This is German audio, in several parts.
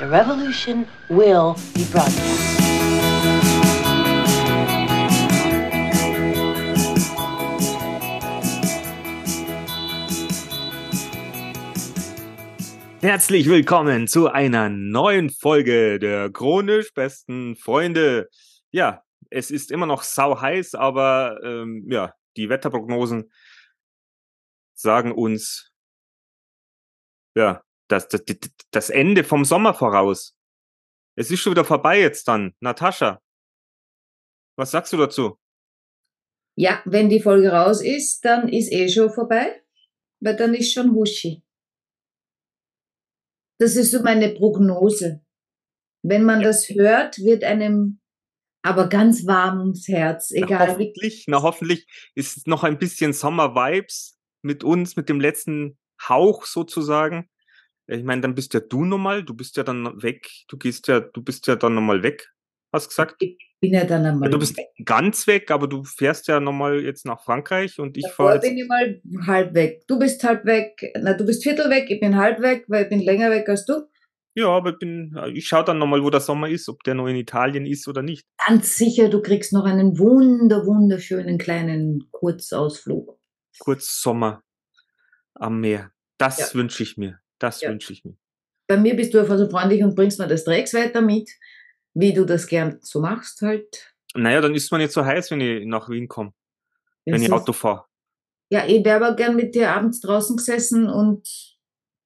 The revolution will be broadcast. Herzlich willkommen zu einer neuen Folge der chronisch besten Freunde. Ja, es ist immer noch sau heiß, aber ähm, ja, die Wetterprognosen sagen uns ja das, das, das Ende vom Sommer voraus. Es ist schon wieder vorbei jetzt dann. Natascha, was sagst du dazu? Ja, wenn die Folge raus ist, dann ist eh schon vorbei, weil dann ist schon Huschi. Das ist so meine Prognose. Wenn man das hört, wird einem aber ganz warm ums Herz, egal. Na, hoffentlich, na, hoffentlich ist noch ein bisschen Sommer-Vibes mit uns, mit dem letzten Hauch sozusagen. Ich meine, dann bist ja du nochmal, du bist ja dann weg, du gehst ja, du bist ja dann nochmal weg, hast gesagt? Ich bin ja dann einmal ja, Du bist weg. ganz weg, aber du fährst ja nochmal jetzt nach Frankreich und ich fahre. jetzt bin ich mal halb weg. Du bist halb weg, na, du bist viertel weg, ich bin halb weg, weil ich bin länger weg als du. Ja, aber ich bin, ich schaue dann nochmal, wo der Sommer ist, ob der noch in Italien ist oder nicht. Ganz sicher, du kriegst noch einen wunder, wunderschönen kleinen Kurzausflug. Kurzsommer am Meer. Das ja. wünsche ich mir. Das ja. wünsche ich mir. Bei mir bist du einfach so freundlich und bringst mir das Dreckswetter mit, wie du das gern so machst halt. Naja, dann ist man nicht so heiß, wenn ich nach Wien komme. Wenn ich Auto fahre. Ja, ich wäre aber gern mit dir abends draußen gesessen und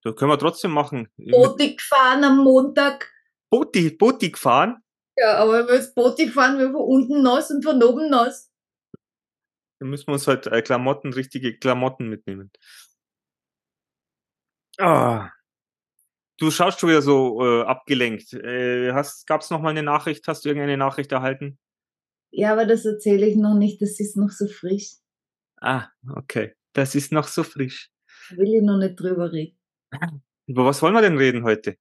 das können wir trotzdem machen. Boti gefahren am Montag. Boti, Boti gefahren? Ja, aber wenn wir Boti fahren, wir von unten nass und von oben nass. Dann müssen wir uns halt äh, Klamotten, richtige Klamotten mitnehmen. Ah. Du schaust schon wieder so äh, abgelenkt. Äh, Gab es noch mal eine Nachricht? Hast du irgendeine Nachricht erhalten? Ja, aber das erzähle ich noch nicht. Das ist noch so frisch. Ah, okay. Das ist noch so frisch. Will ich noch nicht drüber reden. Über was wollen wir denn reden heute?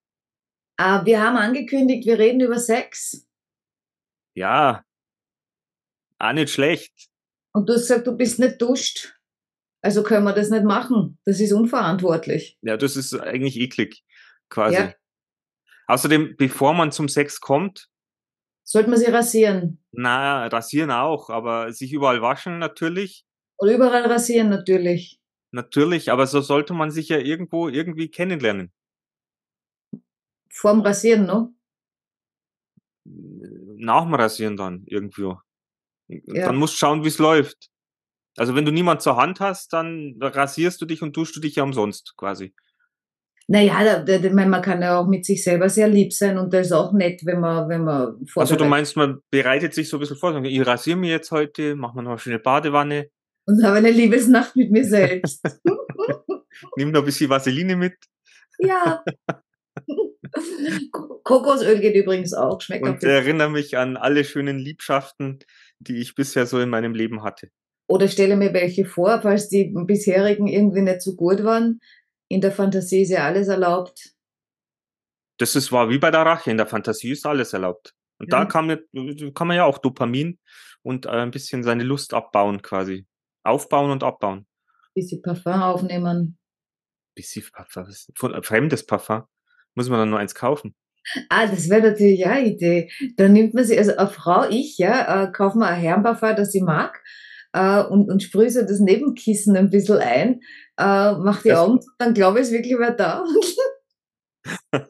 Ah, wir haben angekündigt, wir reden über Sex. Ja. Auch nicht schlecht. Und du hast gesagt, du bist nicht duscht. Also können wir das nicht machen. Das ist unverantwortlich. Ja, das ist eigentlich eklig, quasi. Ja. Außerdem, bevor man zum Sex kommt, sollte man sich rasieren. Na, rasieren auch, aber sich überall waschen natürlich. Oder überall rasieren natürlich. Natürlich, aber so sollte man sich ja irgendwo irgendwie kennenlernen. Vorm Rasieren, ne? Nach dem Rasieren dann irgendwo. Ja. Dann musst du schauen, wie es läuft. Also wenn du niemand zur Hand hast, dann rasierst du dich und duschst du dich ja umsonst quasi. Naja, da, da, man kann ja auch mit sich selber sehr lieb sein und das ist auch nett, wenn man, wenn man Also du meinst, man bereitet sich so ein bisschen vor, ich rasiere mich jetzt heute, mache mir noch eine schöne Badewanne. Und habe eine Liebesnacht mit mir selbst. Nimm noch ein bisschen Vaseline mit. Ja. Kokosöl geht übrigens auch, schmeckt Und erinnere mich an alle schönen Liebschaften, die ich bisher so in meinem Leben hatte. Oder stelle mir welche vor, falls die bisherigen irgendwie nicht so gut waren. In der Fantasie ist ja alles erlaubt. Das ist war wie bei der Rache. In der Fantasie ist alles erlaubt. Und ja. da kann man, kann man ja auch Dopamin und äh, ein bisschen seine Lust abbauen quasi. Aufbauen und abbauen. Bisschen Parfum aufnehmen. Bisschen Parfum. Äh, fremdes Parfum. Muss man dann nur eins kaufen. Ah, das wäre natürlich ja eine Idee. Dann nimmt man sich, also eine Frau, ich, ja, äh, kaufe mir ein Herrenparfum, das ich mag, äh, und, und sprühe so das Nebenkissen ein bisschen ein, äh, mach die das Augen, dann glaube ich, es wirklich wer da.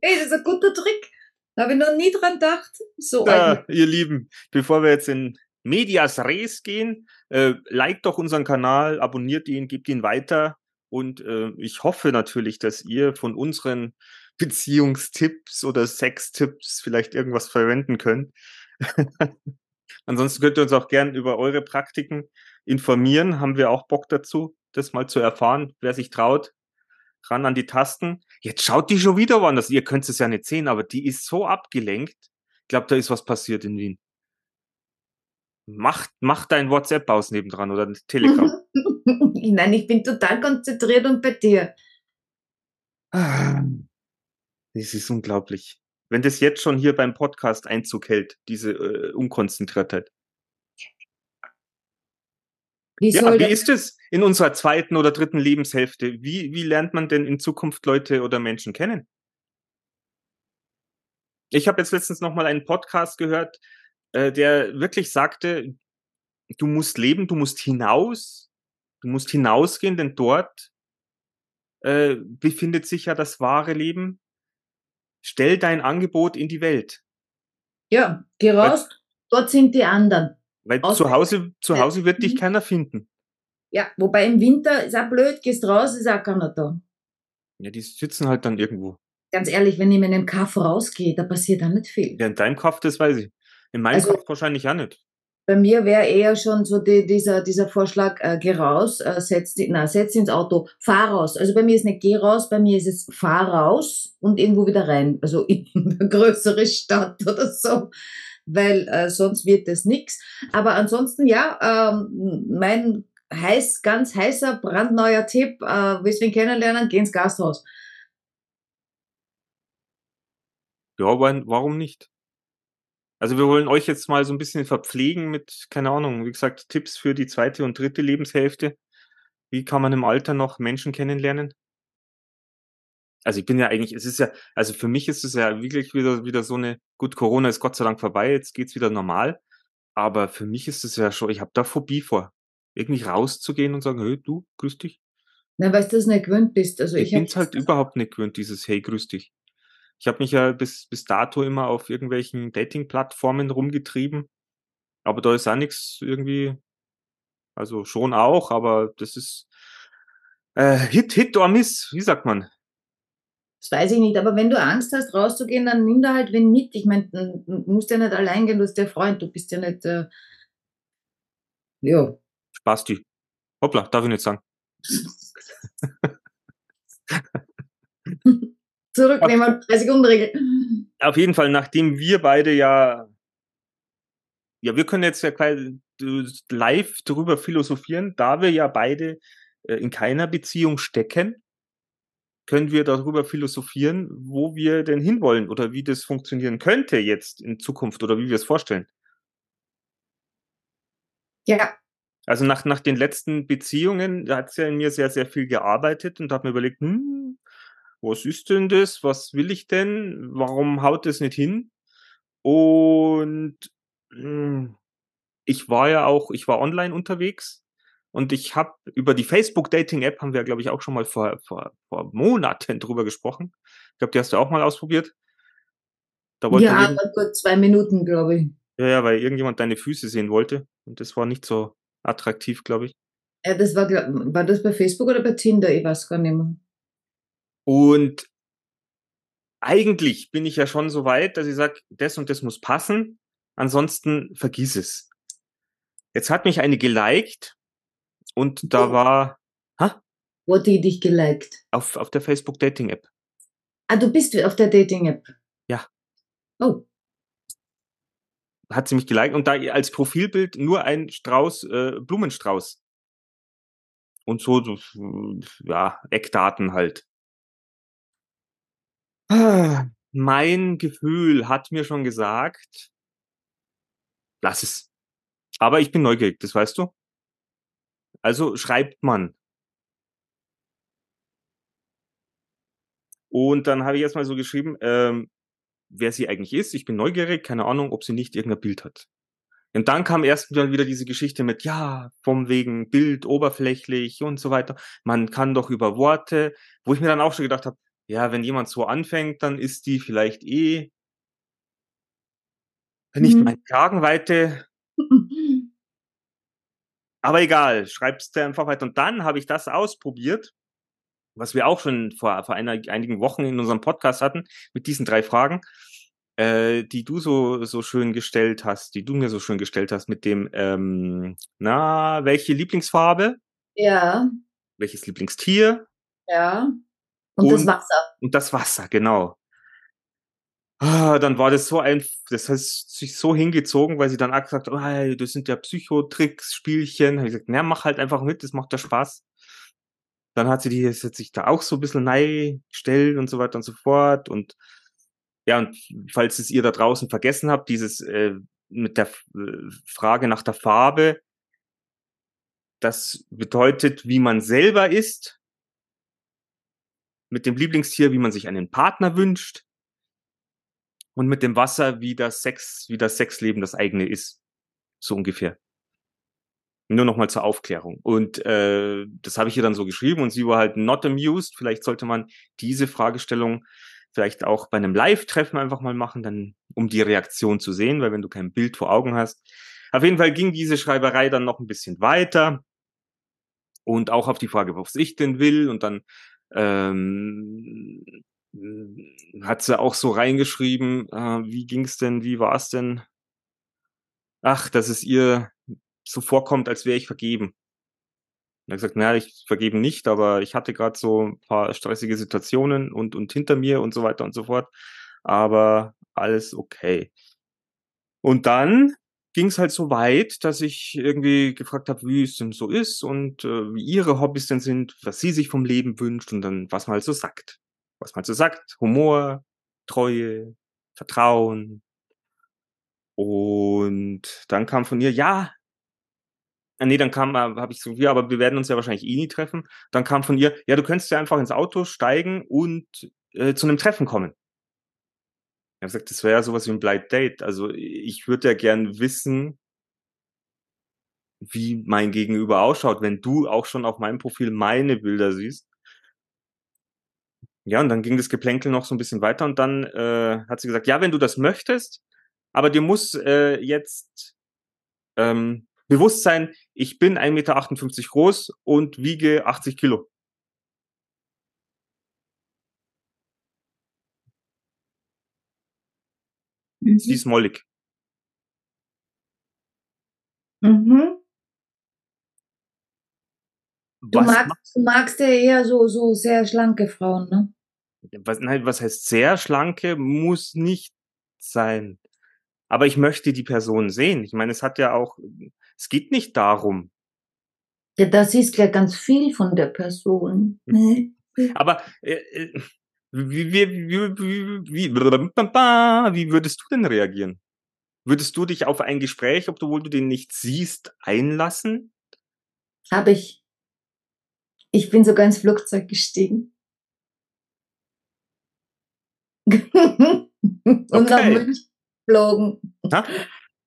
Ey, das ist ein guter Trick. Da habe ich noch nie dran gedacht. So ja, ihr Lieben, bevor wir jetzt in Medias Res gehen, äh, liked doch unseren Kanal, abonniert ihn, gebt ihn weiter und äh, ich hoffe natürlich, dass ihr von unseren Beziehungstipps oder Sextipps vielleicht irgendwas verwenden könnt. Ansonsten könnt ihr uns auch gern über eure Praktiken informieren. Haben wir auch Bock dazu, das mal zu erfahren. Wer sich traut, ran an die Tasten. Jetzt schaut die schon wieder woanders. Ihr könnt es ja nicht sehen, aber die ist so abgelenkt. Ich glaube, da ist was passiert in Wien. Mach, mach dein WhatsApp aus nebendran oder Telegram. Nein, ich bin total konzentriert und bei dir. Ah, das ist unglaublich wenn das jetzt schon hier beim Podcast Einzug hält, diese äh, Unkonzentriertheit. Wie, ja, wie ist es in unserer zweiten oder dritten Lebenshälfte? Wie, wie lernt man denn in Zukunft Leute oder Menschen kennen? Ich habe jetzt letztens noch mal einen Podcast gehört, äh, der wirklich sagte, du musst leben, du musst hinaus, du musst hinausgehen, denn dort äh, befindet sich ja das wahre Leben. Stell dein Angebot in die Welt. Ja, geh raus, weil, dort sind die anderen. Weil zu Hause, zu Hause wird dich mhm. keiner finden. Ja, wobei im Winter ist auch blöd, gehst raus, ist auch keiner da. Ja, die sitzen halt dann irgendwo. Ganz ehrlich, wenn ich mit einem Kaff rausgehe, da passiert da nicht viel. Ja, in deinem Kaff, das weiß ich. In meinem also, Kaff wahrscheinlich auch nicht. Bei mir wäre eher schon so die, dieser, dieser Vorschlag, äh, geh raus, äh, setz, na, setz ins Auto, fahr raus. Also bei mir ist nicht geh raus, bei mir ist es fahr raus und irgendwo wieder rein. Also in eine größere Stadt oder so weil äh, sonst wird das nichts. Aber ansonsten, ja, ähm, mein heiß, ganz heißer, brandneuer Tipp, äh, willst du ihn kennenlernen, geh ins Gasthaus. Ja, warum nicht? Also wir wollen euch jetzt mal so ein bisschen verpflegen mit, keine Ahnung, wie gesagt, Tipps für die zweite und dritte Lebenshälfte. Wie kann man im Alter noch Menschen kennenlernen? Also ich bin ja eigentlich, es ist ja, also für mich ist es ja wirklich wieder, wieder so eine, gut, Corona ist Gott sei Dank vorbei, jetzt geht's wieder normal. Aber für mich ist es ja schon, ich habe da Phobie vor irgendwie rauszugehen und sagen, hey, du, grüß dich. Na, weil du das nicht gewöhnt bist. Also ich, ich bin es halt überhaupt nicht gewöhnt, dieses Hey, grüß dich. Ich habe mich ja bis, bis dato immer auf irgendwelchen Dating-Plattformen rumgetrieben. Aber da ist auch nichts irgendwie, also schon auch, aber das ist äh, Hit, Hit or Miss, wie sagt man? Das weiß ich nicht, aber wenn du Angst hast, rauszugehen, dann nimm da halt wen mit. Ich meine, du musst ja nicht allein gehen, du hast ja Freund, du bist ja nicht, äh, ja, Basti. Hoppla, darf ich nicht sagen. Zurücknehmen, 30 Sekunden Regel. Auf jeden Fall, nachdem wir beide ja, ja, wir können jetzt ja live darüber philosophieren, da wir ja beide äh, in keiner Beziehung stecken, können wir darüber philosophieren, wo wir denn hinwollen oder wie das funktionieren könnte jetzt in Zukunft oder wie wir es vorstellen. Ja, also nach, nach den letzten Beziehungen, da hat es ja in mir sehr, sehr viel gearbeitet und habe mir überlegt, hm, was ist denn das? Was will ich denn? Warum haut das nicht hin? Und mh, hm, ich war ja auch, ich war online unterwegs und ich habe über die Facebook-Dating-App, haben wir, glaube ich, auch schon mal vor, vor, vor Monaten drüber gesprochen. Ich glaube, die hast du auch mal ausprobiert. ja, aber gut zwei Minuten, glaube ich. Ja, ja, weil irgendjemand deine Füße sehen wollte und das war nicht so attraktiv, glaube ich. Ja, das war, war das bei Facebook oder bei Tinder? Ich weiß gar nicht mehr. Und eigentlich bin ich ja schon so weit, dass ich sage, das und das muss passen. Ansonsten vergiss es. Jetzt hat mich eine geliked und da oh. war. Ha? Wo hat die dich geliked? Auf, auf der Facebook Dating App. Ah, du bist auf der Dating App. Ja. Oh hat sie mich geliked und da als Profilbild nur ein Strauß, äh, Blumenstrauß. Und so, ja, Eckdaten halt. Mein Gefühl hat mir schon gesagt, lass es. Aber ich bin neugierig, das weißt du. Also schreibt man. Und dann habe ich erstmal so geschrieben, ähm, wer sie eigentlich ist. Ich bin neugierig, keine Ahnung, ob sie nicht irgendein Bild hat. Und dann kam erst wieder diese Geschichte mit, ja, vom wegen Bild oberflächlich und so weiter. Man kann doch über Worte, wo ich mir dann auch schon gedacht habe, ja, wenn jemand so anfängt, dann ist die vielleicht eh nicht mhm. meine Kragenweite. Aber egal, schreibst du einfach weiter. Und dann habe ich das ausprobiert, was wir auch schon vor, vor einer, einigen Wochen in unserem Podcast hatten, mit diesen drei Fragen äh, die du so, so schön gestellt hast, die du mir so schön gestellt hast mit dem, ähm, na, welche Lieblingsfarbe? Ja. Welches Lieblingstier? Ja. Und, und das Wasser. Und das Wasser, genau. Ah, dann war das so ein, das hat sich so hingezogen, weil sie dann auch gesagt hat, oh, das sind ja Psychotricks, Spielchen. Habe ich gesagt, na, mach halt einfach mit, das macht ja Spaß. Dann hat sie die jetzt sich da auch so ein bisschen nei gestellt und so weiter und so fort. Und ja, und falls es ihr da draußen vergessen habt, dieses äh, mit der äh, Frage nach der Farbe, das bedeutet, wie man selber ist, mit dem Lieblingstier, wie man sich einen Partner wünscht und mit dem Wasser, wie das Sex, wie das Sexleben das eigene ist. So ungefähr. Nur nochmal zur Aufklärung. Und äh, das habe ich ihr dann so geschrieben und sie war halt not amused. Vielleicht sollte man diese Fragestellung vielleicht auch bei einem Live-Treffen einfach mal machen, dann um die Reaktion zu sehen, weil wenn du kein Bild vor Augen hast. Auf jeden Fall ging diese Schreiberei dann noch ein bisschen weiter und auch auf die Frage, was ich denn will. Und dann ähm, hat sie auch so reingeschrieben, äh, wie ging's denn, wie war's denn? Ach, dass es ihr so vorkommt, als wäre ich vergeben. Er hat gesagt, naja, ich vergeben nicht, aber ich hatte gerade so ein paar stressige Situationen und, und hinter mir und so weiter und so fort. Aber alles okay. Und dann ging es halt so weit, dass ich irgendwie gefragt habe, wie es denn so ist und äh, wie ihre Hobbys denn sind, was sie sich vom Leben wünscht und dann, was man halt so sagt. Was man halt so sagt. Humor, Treue, Vertrauen. Und dann kam von ihr, ja, Ah, nee, dann kam, äh, habe ich so, ja, aber wir werden uns ja wahrscheinlich eh nie treffen. Dann kam von ihr, ja, du könntest ja einfach ins Auto steigen und äh, zu einem Treffen kommen. Ich habe gesagt, das wäre ja sowas wie ein Blind Date. Also ich würde ja gern wissen, wie mein Gegenüber ausschaut, wenn du auch schon auf meinem Profil meine Bilder siehst. Ja, und dann ging das Geplänkel noch so ein bisschen weiter und dann äh, hat sie gesagt, ja, wenn du das möchtest, aber dir muss äh, jetzt ähm, Bewusstsein, ich bin 1,58 Meter groß und wiege 80 Kilo. Mhm. Sie ist mollig. Mhm. Du magst, du magst ja eher so, so sehr schlanke Frauen, ne? Was, nein, was heißt sehr schlanke? Muss nicht sein. Aber ich möchte die Person sehen. Ich meine, es hat ja auch, es geht nicht darum. Ja, das ist ja ganz viel von der Person. Ne? Aber äh, äh wie, wie, wie, wie, wie würdest du denn reagieren? Würdest du dich auf ein Gespräch, obwohl du den nicht siehst, einlassen? Habe ich. Ich bin sogar ins Flugzeug gestiegen. Und okay. nach München geflogen. Ha?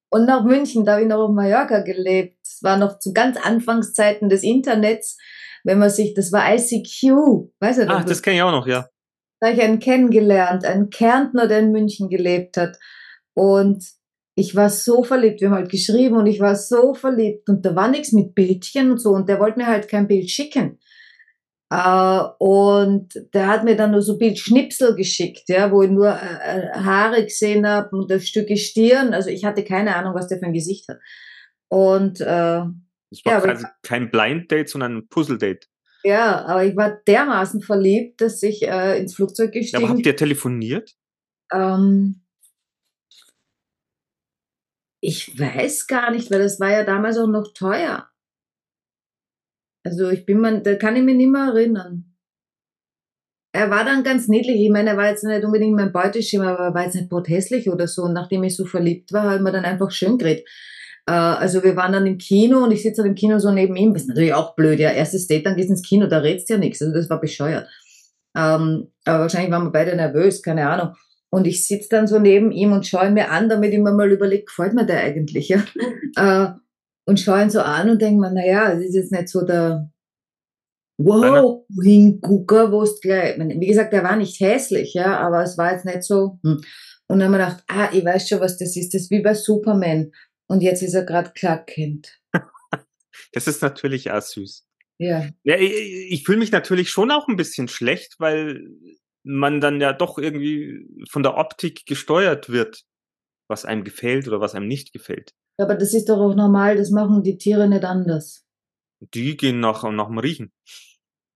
Und nach München, da habe ich noch auf Mallorca gelebt. Es war noch zu ganz Anfangszeiten des Internets, wenn man sich, das war ICQ, weißt du? Ach, das kenne ich auch noch, ja. Da habe ich einen kennengelernt, einen Kärntner, der in München gelebt hat. Und ich war so verliebt, wir haben halt geschrieben und ich war so verliebt und da war nichts mit Bildchen und so und der wollte mir halt kein Bild schicken. Uh, und der hat mir dann nur so Bildschnipsel geschickt, ja, wo ich nur äh, äh Haare gesehen habe und ein Stück Stirn. Also ich hatte keine Ahnung, was der für ein Gesicht hat. Und äh, das war ja, quasi kein Blind Date, sondern ein Puzzle Date. Ja, aber ich war dermaßen verliebt, dass ich äh, ins Flugzeug gestiegen. Ja, aber habt ihr telefoniert? Ähm, ich weiß gar nicht, weil das war ja damals auch noch teuer. Also ich bin man, da kann ich mich nicht mehr erinnern. Er war dann ganz niedlich. Ich meine, er war jetzt nicht unbedingt mein Beuteschema, aber er war jetzt nicht hässlich oder so. Und nachdem ich so verliebt war, hat man dann einfach schön geredet. Äh, also wir waren dann im Kino und ich sitze dann im Kino so neben ihm. Das ist natürlich auch blöd, ja. Erstes Date, dann gehst ins Kino, da redst ja nichts. Also das war bescheuert. Ähm, aber wahrscheinlich waren wir beide nervös, keine Ahnung. Und ich sitze dann so neben ihm und schaue mir an, damit ich mir mal überlege, gefällt mir der eigentlich, ja? äh, und schaue ihn so an und denke mir, naja, es ist jetzt nicht so der Wow, Hingucker, wo es gleich, wie gesagt, er war nicht hässlich, ja, aber es war jetzt nicht so. Hm. Und dann haben wir gedacht, ah, ich weiß schon, was das ist. Das ist wie bei Superman. Und jetzt ist er gerade Clark Kent. das ist natürlich auch süß. Ja. ja ich, ich fühle mich natürlich schon auch ein bisschen schlecht, weil man dann ja doch irgendwie von der Optik gesteuert wird, was einem gefällt oder was einem nicht gefällt. Aber das ist doch auch normal, das machen die Tiere nicht anders. Die gehen nach, nach dem Riechen.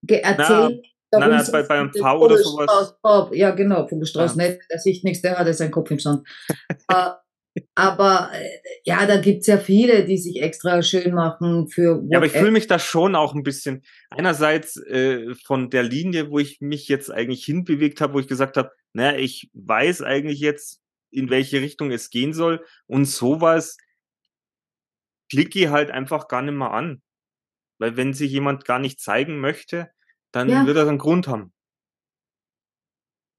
Ge erzähl na, nein, nein, bei, einem V oder sowas. Ja, genau, Vogelstrauß ja. nicht, der sieht nichts, der hat seinen Kopf im Sand. aber äh, ja, da gibt's ja viele, die sich extra schön machen für. Ja, aber ich fühle mich da schon auch ein bisschen einerseits äh, von der Linie, wo ich mich jetzt eigentlich hinbewegt habe, wo ich gesagt habe, naja, ich weiß eigentlich jetzt, in welche Richtung es gehen soll. Und sowas klicke ich halt einfach gar nicht mehr an. Weil wenn sich jemand gar nicht zeigen möchte, dann ja. wird er einen Grund haben.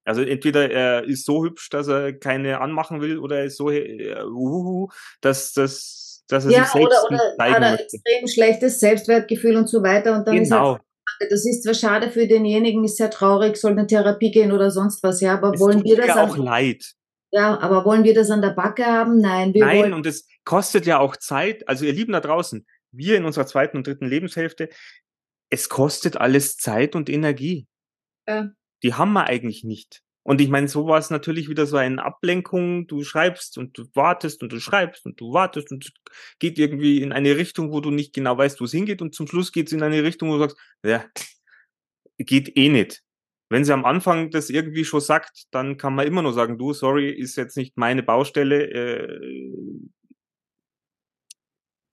Also entweder er ist so hübsch, dass er keine anmachen will, oder er ist so äh, uh, dass, dass, dass er Ja, sich selbst oder, oder zeigen hat er möchte. extrem schlechtes Selbstwertgefühl und so weiter. Und dann ist Genau. halt, das ist zwar schade für denjenigen, ist sehr traurig, soll eine Therapie gehen oder sonst was, ja, aber Es wollen wir das auch an, leid. ja, aber wollen wir das an der Backe haben? Nein, wir Nein, wollen, und es kostet ja auch Zeit. Also ihr Lieben da draußen, wir in unserer zweiten und dritten Lebenshälfte, es kostet alles Zeit und Energie. Ja. Die haben wir eigentlich nicht. Und ich meine, so war es natürlich wieder so eine Ablenkung. Du schreibst und du wartest und du schreibst und du wartest und geht irgendwie in eine Richtung, wo du nicht genau weißt, wo es hingeht. Und zum Schluss geht es in eine Richtung, wo du sagst, ja, geht eh nicht. Wenn sie am Anfang das irgendwie schon sagt, dann kann man immer nur sagen, du, sorry, ist jetzt nicht meine Baustelle, äh,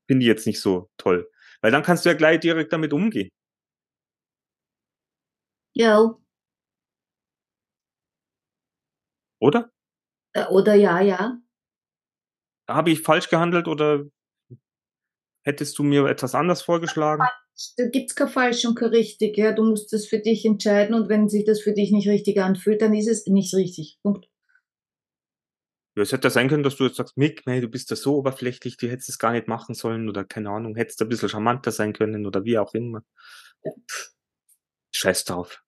finde ich jetzt nicht so toll. Weil dann kannst du ja gleich direkt damit umgehen. ja, Oder? äh, oder ja, ja. Habe ich falsch gehandelt oder hättest du mir etwas anders vorgeschlagen? Da gibt's kein falsch und kein richtig, ja. Du musst das für dich entscheiden und wenn sich das für dich nicht richtig anfühlt, dann ist es nicht richtig. Punkt. Ja, es hätte ja sein können, dass du jetzt sagst, Mick, nee, du bist da so oberflächlich, du hättest es gar nicht machen sollen oder keine Ahnung, hättest ein bisschen charmanter sein können oder wie auch immer. Scheiß drauf.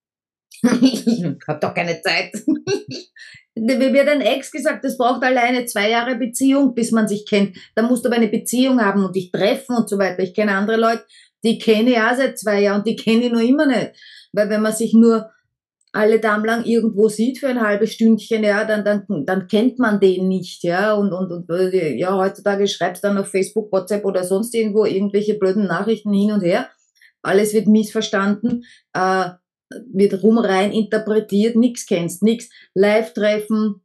ich hab doch keine Zeit. Wie mir dein Ex gesagt, das braucht alleine zwei Jahre Beziehung, bis man sich kennt. Da musst du aber eine Beziehung haben und dich treffen und so weiter. Ich kenne andere Leute, die kenne ich auch seit zwei Jahren und die kenne ich noch immer nicht. Weil wenn man sich nur alle Damen lang irgendwo sieht für ein halbes Stündchen, ja, dann, dann, dann kennt man den nicht, ja, und, und, und ja, heutzutage schreibst du dann auf Facebook, WhatsApp oder sonst irgendwo irgendwelche blöden Nachrichten hin und her. Alles wird missverstanden, äh, wird rumrein interpretiert, nix kennst, nix. Live-Treffen,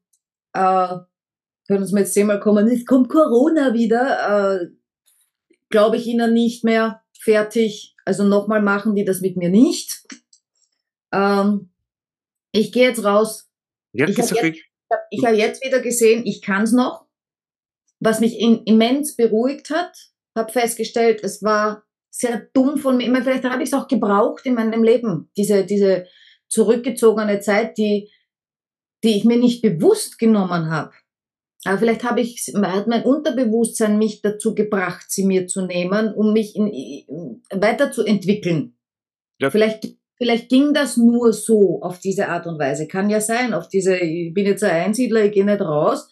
äh, können uns jetzt zehnmal kommen, es kommt Corona wieder, äh, glaube ich ihnen nicht mehr, fertig. Also nochmal machen die das mit mir nicht. Ähm, ich gehe jetzt raus. Ja, Ich hab ist jetzt- Ich habe jetzt wieder gesehen, ich kann's noch. Was mich in, immens beruhigt hat, habe festgestellt, es war sehr dumm von mir. Ich meine, vielleicht habe ich es auch gebraucht in meinem Leben, diese, diese zurückgezogene Zeit, die, die ich mir nicht bewusst genommen habe. Aber vielleicht habe ich, hat mein Unterbewusstsein mich dazu gebracht, sie mir zu nehmen, um mich in, weiterzuentwickeln. Ja. Vielleicht, vielleicht ging das nur so auf diese Art und Weise. Kann ja sein, auf diese, ich bin jetzt ein Einsiedler, ich gehe nicht raus,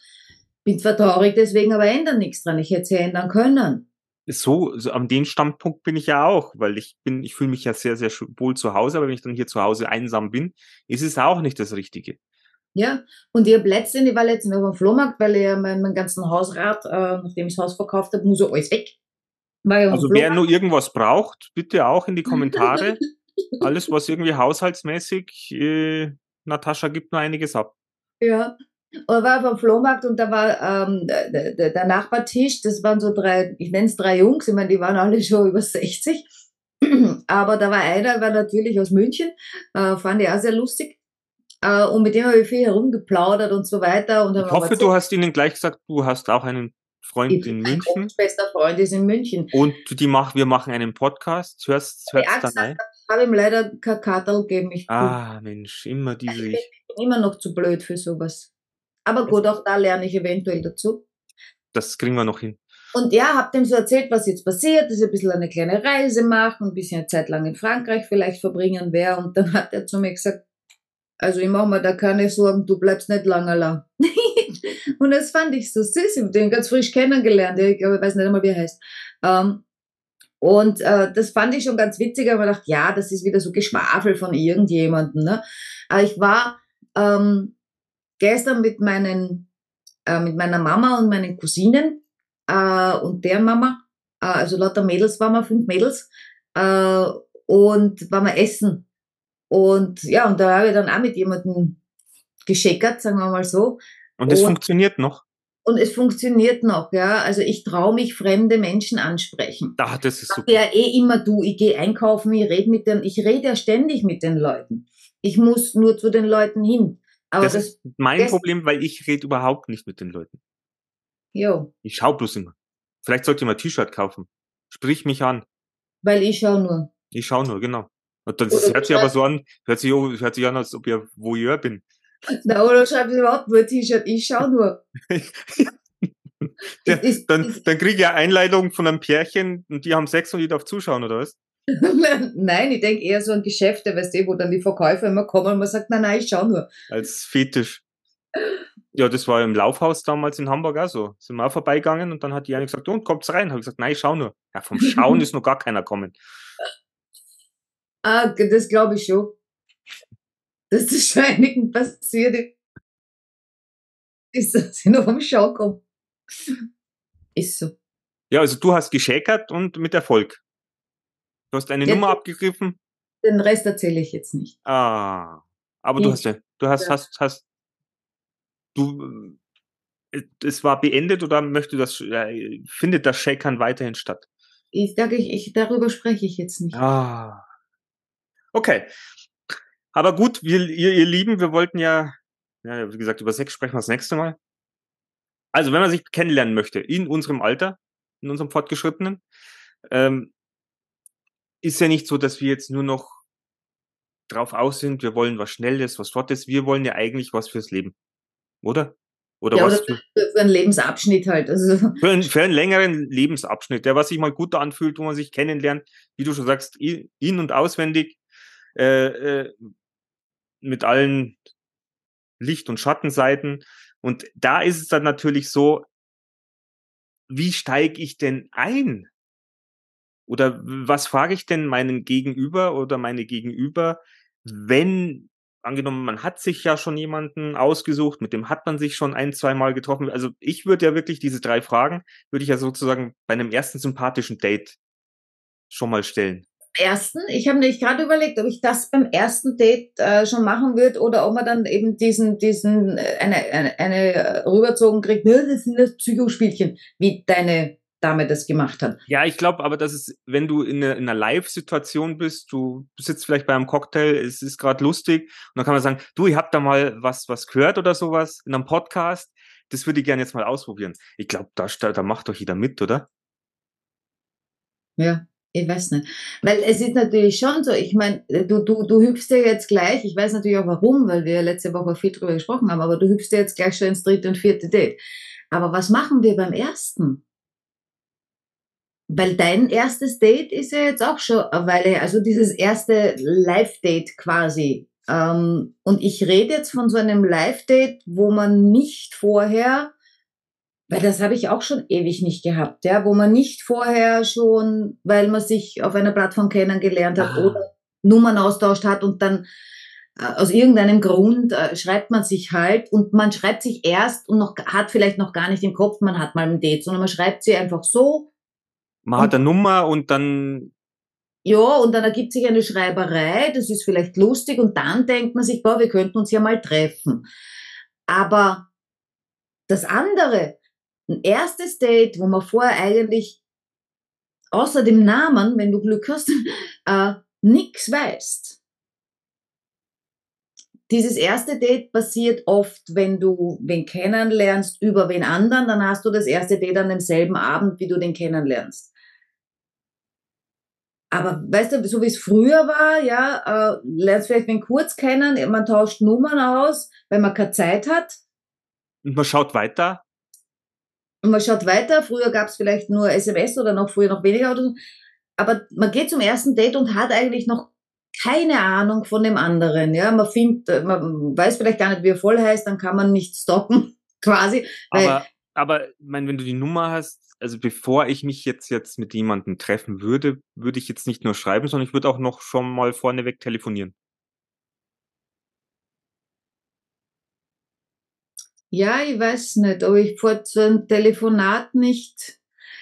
bin zwar traurig deswegen, aber ändern nichts dran. Ich hätte sie ändern können. So, so an dem Standpunkt bin ich ja auch, weil ich bin, ich fühle mich ja sehr, sehr wohl zu Hause, aber wenn ich dann hier zu Hause einsam bin, ist es auch nicht das Richtige. Ja, und ich habe letztens, ich war letztens auf dem Flohmarkt, weil ich ja meinen, meinen ganzen Hausrat, äh, nachdem ich das Haus verkauft habe, muss ja alles weg. Also wer nur irgendwas braucht, bitte auch in die Kommentare. Alles, was irgendwie haushaltsmäßig, äh, Natascha gibt nur einiges ab. Ja. Und war auf dem Flohmarkt und da war ähm, der, der, Nachbartisch, das waren so drei, ich nenne es drei Jungs, ich meine, die waren alle schon über 60. Aber da war einer, war natürlich aus München, äh, fand ich auch sehr lustig. Äh, und mit dem habe ich viel herumgeplaudert und so weiter. Und Ich hoffe, du hast ihnen gleich gesagt, du hast auch einen Freund in Mein München bester Freund ist in München. und die mach, wir machen einen Podcast. Hörst, hörst Ja, dann gesagt, ein? Ich habe ihm leider kein Kartel gegeben. Ich Ah, Mensch, immer diese bin ich. immer noch zu blöd für sowas. Aber gut, auch da lerne ich eventuell dazu. Das kriegen wir noch hin. Und ja, hab dem so erzählt, was jetzt passiert, dass ich ein bisschen eine kleine Reise mache, ein bisschen eine Zeit lang in Frankreich vielleicht verbringen werde. Und dann hat er zu mir gesagt, also ich mache mir da keine Sorgen, du bleibst nicht lange lang. und das fand ich so süß. Ich habe den ganz frisch kennengelernt. Ich glaube, ich weiß nicht einmal, wie er heißt. Ähm, und äh, das fand ich schon ganz witzig, aber ich dachte, ja, das ist wieder so Geschwafel von irgendjemandem. Ne? Aber ich war ähm, gestern mit meinen, äh, mit meiner Mama und meinen Cousinen äh, und der Mama, äh, also lauter Mädels waren wir, fünf Mädels, äh, und waren wir essen. Und ja, und da habe ich dann auch mit jemandem gescheckert, sagen wir mal so. Und es Und- funktioniert noch. Und es funktioniert noch, ja. Also ich traue mich, fremde Menschen ansprechen. Da, das ist Ich super. ja eh immer du, ich gehe einkaufen, ich rede mit den, ich rede ja ständig mit den Leuten. Ich muss nur zu den Leuten hin. Aber Das das, ist mein das- Problem, weil ich rede überhaupt nicht mit den Leuten. jo, Ich schau bloß immer. Vielleicht sollte ich mal ein T-Shirt kaufen. Sprich mich an. weil ich schau nur. Ich schau nur, genau. Und das Oder hört sich aber so an, hört sich, hört sich an, als ob ich Voyeur bin. Na, oder schreiben sie überhaupt nur T-Shirt, ich schau nur. Ja, dann, dann kriege ich eine Einleitung von einem Pärchen und die haben Sex und ich darf zuschauen, oder was? Nein, ich denke eher so an Geschäfte, weißt du, wo dann die Verkäufer immer kommen und man sagt, nein, nein, ich schau nur. Als Fetisch. Ja, das war im Laufhaus damals in Hamburg auch so. Sind wir auch vorbeigegangen und dann hat die eine gesagt, und kommt's rein? Habe ich gesagt, nein, ich schau nur. Ja, vom Schauen ist noch gar keiner kommen. Ah, das glaube ich schon. Dass das schon einigen passiert ist, dass sie noch vom Schau kommen. Ist so. Ja, also du hast geschäkert und mit Erfolg. Du hast eine Ja, Nummer abgegriffen. Den Rest erzähle ich jetzt nicht. Ah. Aber du Ich- hast ja, du hast, ja. hast, hast, du, äh, es war beendet oder möchte das, äh, findet das Shakern weiterhin statt? Ich sage, ich, ich, darüber spreche ich jetzt nicht. Ah. Okay. Aber gut, wir, ihr, ihr Lieben, wir wollten ja, ja, wie gesagt, über Sex sprechen wir das nächste Mal. Also, wenn man sich kennenlernen möchte, in unserem Alter, in unserem Fortgeschrittenen, ähm, ist ja nicht so, dass wir jetzt nur noch drauf aus sind, wir wollen was Schnelles, was Flottes, wir wollen ja eigentlich was fürs Leben. Oder? Oder ja, was oder für, für, einen Lebensabschnitt halt. Also, für, einen, für einen längeren Lebensabschnitt, der was sich mal gut anfühlt, wo man sich kennenlernt, wie du schon sagst, in- und auswendig, äh, äh, mit allen Licht- und Schattenseiten. Und da ist es dann natürlich so, wie steige ich denn ein? Oder was frage ich denn meinen Gegenüber oder meine Gegenüber, wenn, angenommen, man hat sich ja schon jemanden ausgesucht, mit dem hat man sich schon ein, zwei Mal getroffen. Also ich würde ja wirklich diese drei Fragen, würde ich ja sozusagen bei einem ersten sympathischen Date schon mal stellen. ersten, ich habe nämlich gerade überlegt, ob ich das beim ersten Date äh, schon machen würde oder ob man dann eben diesen, diesen, äh, eine, eine, eine rüberzogen kriegt, "Ne, das sind das Psychospielchen, wie deine Dame das gemacht hat. Ja, ich glaube aber, dass es, wenn du in einer, in einer Live-Situation bist, du sitzt vielleicht bei einem Cocktail, es ist gerade lustig und dann kann man sagen, du, ich hab da mal was, was gehört oder sowas in einem Podcast, das würde ich gerne jetzt mal ausprobieren. Ich glaube, da, da da macht doch jeder mit, oder? Ja, ich weiß nicht. Weil es ist natürlich schon so, ich meine, du, du, du hüpfst ja jetzt gleich, ich weiß natürlich auch warum, weil wir letzte Woche viel drüber gesprochen haben, aber du hüpfst ja jetzt gleich schon ins dritte und vierte Date. Aber was machen wir beim ersten? Weil dein erstes Date ist ja jetzt auch schon eine Weile also dieses erste Live-Date quasi. Ähm, und ich rede jetzt von so einem Live-Date, wo man nicht vorher, weil das habe ich auch schon ewig nicht gehabt, ja, wo man nicht vorher schon, weil man sich auf einer Plattform kennengelernt hat Ah. oder Nummern austauscht hat und dann äh, aus irgendeinem Grund äh, schreibt man sich halt und man schreibt sich erst und noch hat vielleicht noch gar nicht im Kopf, man hat mal ein Date, sondern man schreibt sie einfach so Man hat eine Nummer und dann, Ja, und dann ergibt sich eine Schreiberei, das ist vielleicht lustig, und dann denkt man sich, boah, wir könnten uns ja mal treffen. Aber das andere, ein erstes Date, wo man vorher eigentlich außer dem Namen, wenn du Glück hast, äh, nix weißt. Dieses erste Date passiert oft, wenn du wen kennenlernst über wen anderen, dann hast du das erste Date an demselben Abend, wie du den kennenlernst. Aber weißt du, so wie es früher war, ja, äh, lernst vielleicht wen kurz kennen, man tauscht Nummern aus, weil man keine Zeit hat und man schaut weiter. und man schaut weiter. Früher gab es vielleicht nur SMS oder noch früher noch weniger oder so. Aber man geht zum ersten Date und hat eigentlich noch keine Ahnung von dem anderen. Ja, man findet, man weiß vielleicht gar nicht, wie er voll heißt, dann kann man nicht stalken, quasi. Aber, aber, ich meine, wenn du die Nummer hast, also bevor ich mich jetzt, jetzt mit jemandem treffen würde, würde ich jetzt nicht nur schreiben, sondern ich würde auch noch schon mal vorneweg telefonieren. Ja, ich weiß nicht, ob ich vor so einem Telefonat nicht.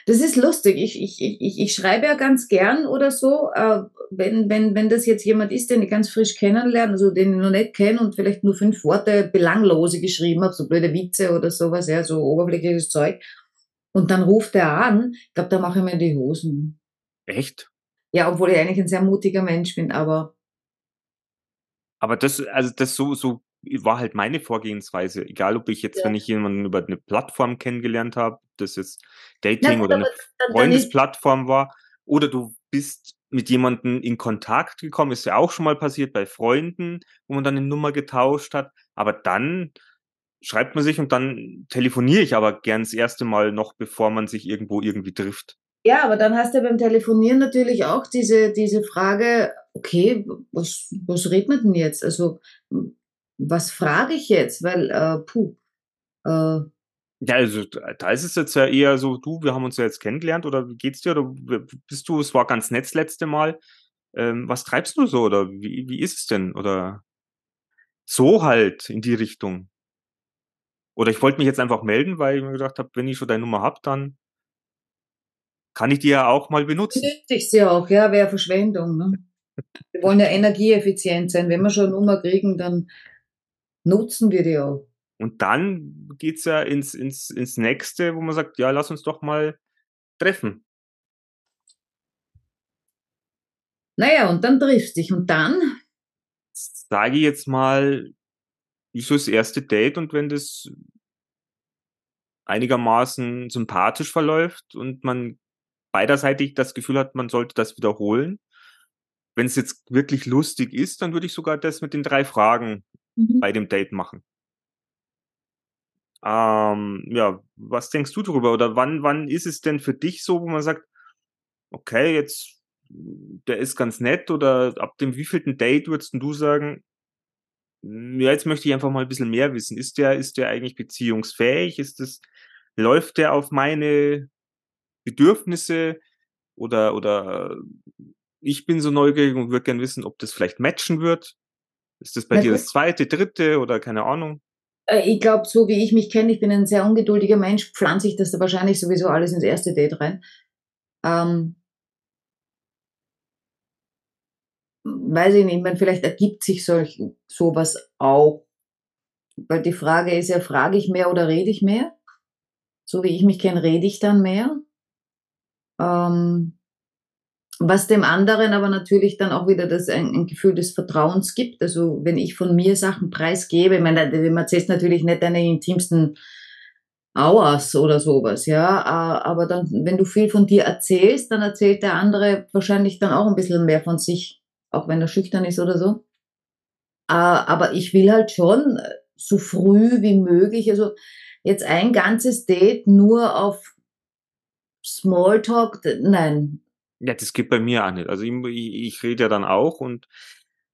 Das ist lustig. Ich, ich, ich, ich schreibe ja ganz gern oder so, äh, wenn, wenn, wenn das jetzt jemand ist, den ich ganz frisch kennenlerne, also den ich noch nicht kenne und vielleicht nur fünf Worte belanglose geschrieben habe, so blöde Witze oder sowas, ja, so oberflächliches Zeug. Und dann ruft er an, ich glaube, da mache ich mir die Hosen. Echt? Ja, obwohl ich eigentlich ein sehr mutiger Mensch bin, aber Aber das, also das so, so war halt meine Vorgehensweise. Egal, ob ich jetzt, Ja. wenn ich jemanden über eine Plattform kennengelernt habe, das jetzt Dating gut, oder eine Freundesplattform war, oder du bist mit jemandem in Kontakt gekommen, ist ja auch schon mal passiert bei Freunden, wo man dann eine Nummer getauscht hat. Aber dann schreibt man sich und dann telefoniere ich aber gern das erste Mal noch, bevor man sich irgendwo irgendwie trifft. Ja, aber dann hast du beim Telefonieren natürlich auch diese, diese Frage, okay, was, was redet man denn jetzt? Also, was frage ich jetzt? Weil, äh, puh, äh, ja, also da ist es jetzt ja eher so, du, wir haben uns ja jetzt kennengelernt oder wie geht's dir? Oder bist du, es war ganz nett das letzte Mal. Ähm, was treibst du so oder wie, wie ist es denn? Oder so halt in die Richtung. Oder ich wollte mich jetzt einfach melden, weil ich mir gedacht habe, wenn ich schon deine Nummer hab, dann kann ich die ja auch mal benutzen. Benötigt sie auch, ja, wäre Verschwendung. Ne? Wir wollen ja energieeffizient sein. Wenn wir schon eine Nummer kriegen, dann nutzen wir die auch. Und dann geht's ja ins, ins, ins nächste, wo man sagt, ja, lass uns doch mal treffen. Naja, und dann triffst dich. Und dann? Sage ich jetzt mal, ist so das erste Date und wenn das einigermaßen sympathisch verläuft und man beiderseitig das Gefühl hat, man sollte das wiederholen. Wenn es jetzt wirklich lustig ist, dann würde ich sogar das mit den drei Fragen mhm. bei dem Date machen. Ähm, ja, was denkst du darüber? Oder wann, wann ist es denn für dich so, wo man sagt, okay, jetzt, der ist ganz nett oder ab dem wievielten Date würdest du sagen, hm, ja, jetzt möchte ich einfach mal ein bisschen mehr wissen. Ist der, ist der eigentlich beziehungsfähig? Ist das, läuft der auf meine Bedürfnisse oder, oder ich bin so neugierig und würde gern wissen, ob das vielleicht matchen wird? Ist das bei Na dir das zweite, dritte oder keine Ahnung? Äh, ich glaube, so wie ich mich kenne, ich bin ein sehr ungeduldiger Mensch, pflanze ich das da wahrscheinlich sowieso alles ins erste Date rein. Ähm, weiß ich nicht, man vielleicht ergibt sich solch, sowas auch. Weil die Frage ist ja, frage ich mehr oder rede ich mehr? So wie ich mich kenne, rede ich dann mehr. Ähm, was dem anderen aber natürlich dann auch wieder das ein, ein, Gefühl des Vertrauens gibt. Also wenn ich von mir Sachen preisgebe, ich meine, man erzählt natürlich nicht deine intimsten Hours oder sowas, ja. Aber dann, wenn du viel von dir erzählst, dann erzählt der andere wahrscheinlich dann auch ein bisschen mehr von sich, auch wenn er schüchtern ist oder so. Aber ich will halt schon so früh wie möglich, also jetzt ein ganzes Date nur auf Smalltalk, nein, ja, das geht bei mir auch nicht. Also ich, ich rede ja dann auch und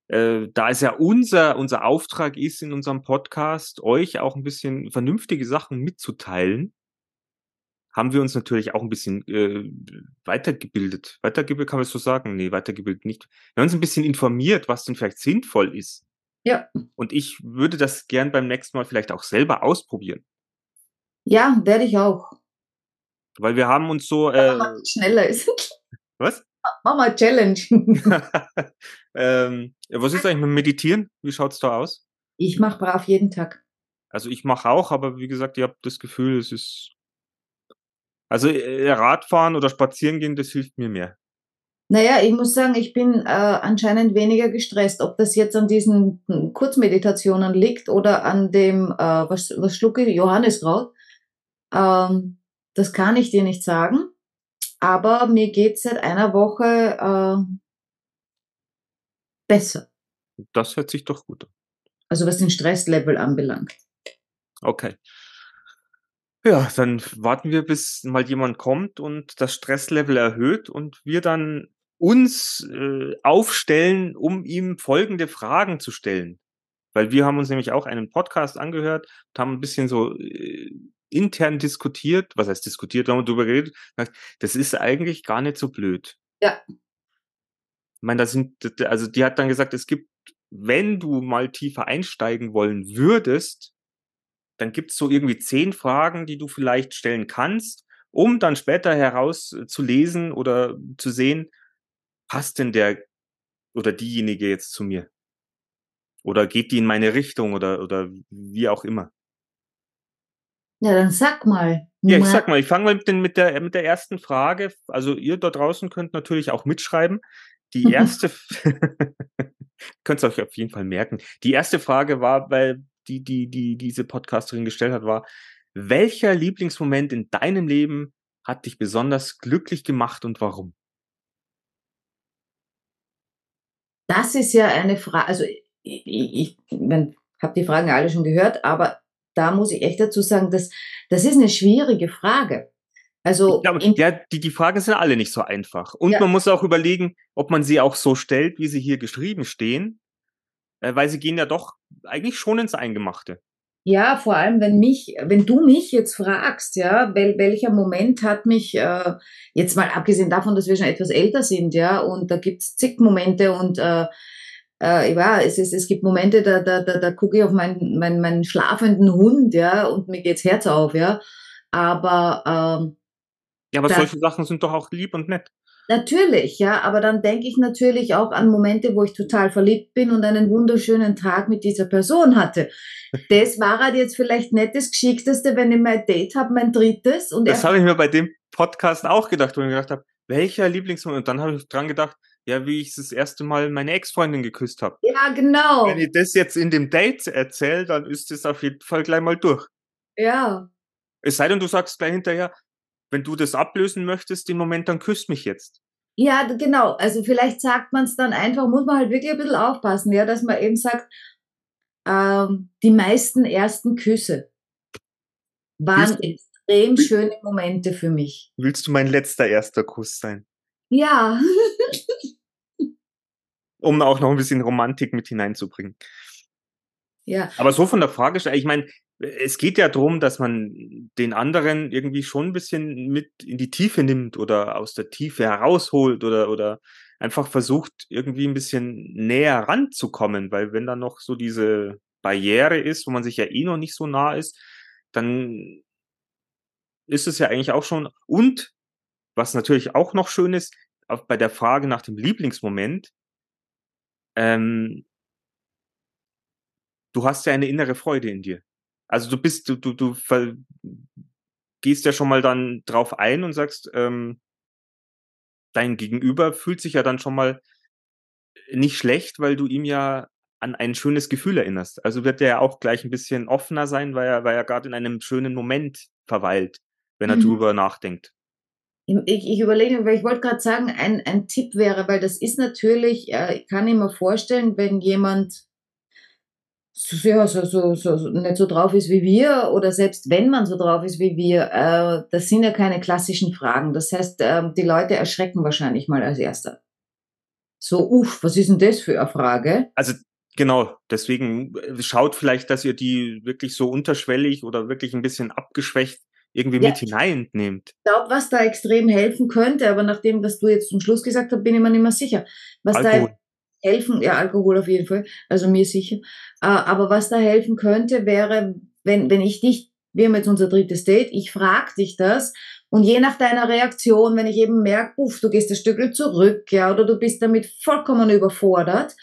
äh, da es ja unser, unser Auftrag ist in unserem Podcast, euch auch ein bisschen vernünftige Sachen mitzuteilen, haben wir uns natürlich auch ein bisschen äh, weitergebildet. Weitergebildet kann man so sagen? Nee, weitergebildet nicht. Wir haben uns ein bisschen informiert, was denn vielleicht sinnvoll ist. Ja. Und ich würde das gern beim nächsten Mal vielleicht auch selber ausprobieren. Ja, werde ich auch. Weil wir haben uns so. Äh, schneller ist. Was? Mach mal Challenge. ähm, was ist eigentlich mit Meditieren? Wie schaut's da aus? Ich mache brav jeden Tag. Also ich mache auch, aber wie gesagt, ich habe das Gefühl, es ist. Also äh, Radfahren oder Spazieren gehen, das hilft mir mehr. Naja, ich muss sagen, ich bin äh, anscheinend weniger gestresst. Ob das jetzt an diesen Kurzmeditationen liegt oder an dem, äh, was, was schlucke ich, Johanniskraut, ähm, das kann ich dir nicht sagen. Aber mir geht seit einer Woche äh, besser. Das hört sich doch gut an. Also was den Stresslevel anbelangt. Okay. Ja, dann warten wir, bis mal jemand kommt und das Stresslevel erhöht und wir dann uns äh, aufstellen, um ihm folgende Fragen zu stellen. Weil wir haben uns nämlich auch einen Podcast angehört und haben ein bisschen so äh, intern diskutiert, was heißt diskutiert, haben wir darüber geredet, das ist eigentlich gar nicht so blöd. Ja. Ich meine, da sind, also die hat dann gesagt, es gibt, wenn du mal tiefer einsteigen wollen würdest, dann gibt es so irgendwie zehn Fragen, die du vielleicht stellen kannst, um dann später herauszulesen oder zu sehen, passt denn der oder diejenige jetzt zu mir? Oder geht die in meine Richtung oder, oder wie auch immer? Ja, dann sag mal. Ja, ich sag mal, ich fange mal mit, den, mit, der, mit der ersten Frage. Also ihr da draußen könnt natürlich auch mitschreiben. Die erste, könnt ihr euch auf jeden Fall merken. Die erste Frage war, weil die, die, die diese Podcasterin gestellt hat, war, welcher Lieblingsmoment in deinem Leben hat dich besonders glücklich gemacht und warum? das ist ja eine Frage, also ich, ich, ich habe die Fragen alle schon gehört, aber da muss ich echt dazu sagen, dass das ist eine schwierige Frage. Also ja, ja die, die Fragen sind alle nicht so einfach. Und ja. man muss auch überlegen, ob man sie auch so stellt, wie sie hier geschrieben stehen, äh, weil sie gehen ja doch eigentlich schon ins Eingemachte. Ja, vor allem, wenn mich, wenn du mich jetzt fragst, ja, wel, welcher Moment hat mich, äh, jetzt mal abgesehen davon, dass wir schon etwas älter sind, ja, und da gibt's zig Momente und äh, äh, ja, es, ist, es gibt Momente, da, da, da, da gucke ich auf meinen, meinen, meinen schlafenden Hund, ja, und mir geht's Herz auf, ja. Aber ähm, ja, aber da, solche Sachen sind doch auch lieb und nett. Natürlich, ja, aber dann denke ich natürlich auch an Momente, wo ich total verliebt bin und einen wunderschönen Tag mit dieser Person hatte. Das war halt jetzt vielleicht nicht das Geschickteste, wenn ich mein Date habe, mein drittes. Und das habe ich mir bei dem Podcast auch gedacht, wo ich gedacht habe, welcher Lieblingsmoment? Und dann habe ich dran gedacht, ja, wie ich das erste Mal meine Ex-Freundin geküsst habe. Ja, genau. Wenn ich das jetzt in dem Date erzähle, dann ist es auf jeden Fall gleich mal durch. Ja. Es sei denn, du sagst gleich hinterher, wenn du das ablösen möchtest, den Moment, dann küsst mich jetzt. Ja, genau. Also vielleicht sagt man es dann einfach, muss man halt wirklich ein bisschen aufpassen, ja, dass man eben sagt, ähm, die meisten ersten Küsse waren du, extrem schöne Momente für mich. Willst du mein letzter erster Kuss sein? Ja. um auch noch ein bisschen Romantik mit hineinzubringen. Ja. Aber so von der Frage, ich meine, es geht ja darum, dass man den anderen irgendwie schon ein bisschen mit in die Tiefe nimmt oder aus der Tiefe herausholt oder, oder einfach versucht, irgendwie ein bisschen näher ranzukommen, weil wenn da noch so diese Barriere ist, wo man sich ja eh noch nicht so nah ist, dann ist es ja eigentlich auch schon. Und was natürlich auch noch schön ist, auch bei der Frage nach dem Lieblingsmoment, ähm, du hast ja eine innere Freude in dir. Also du bist, du, du, du gehst ja schon mal dann drauf ein und sagst, ähm, dein Gegenüber fühlt sich ja dann schon mal nicht schlecht, weil du ihm ja an ein schönes Gefühl erinnerst. Also wird er ja auch gleich ein bisschen offener sein, weil er, weil er gerade in einem schönen Moment verweilt, wenn er mhm. drüber nachdenkt. Ich, ich überlege, weil ich wollte gerade sagen, ein, ein Tipp wäre, weil das ist natürlich, äh, ich kann mir vorstellen, wenn jemand ja, so, so, so, nicht so drauf ist wie wir oder selbst wenn man so drauf ist wie wir, äh, das sind ja keine klassischen Fragen. Das heißt, äh, die Leute erschrecken wahrscheinlich mal als Erster. So, uff, was ist denn das für eine Frage? Also genau, deswegen äh, schaut vielleicht, dass ihr die wirklich so unterschwellig oder wirklich ein bisschen abgeschwächt irgendwie ja, mit hineinnehmt. Ich glaube, was da extrem helfen könnte, aber nach dem, was du jetzt zum Schluss gesagt hast, bin ich mir nicht mehr sicher. Was Alkohol. da helfen, ja, Alkohol auf jeden Fall, also mir sicher. Äh, aber was da helfen könnte, wäre, wenn, wenn ich dich, wir haben jetzt unser drittes Date, ich frag dich das und je nach deiner Reaktion, wenn ich eben merke, uff, du gehst ein Stück zurück, ja, oder du bist damit vollkommen überfordert,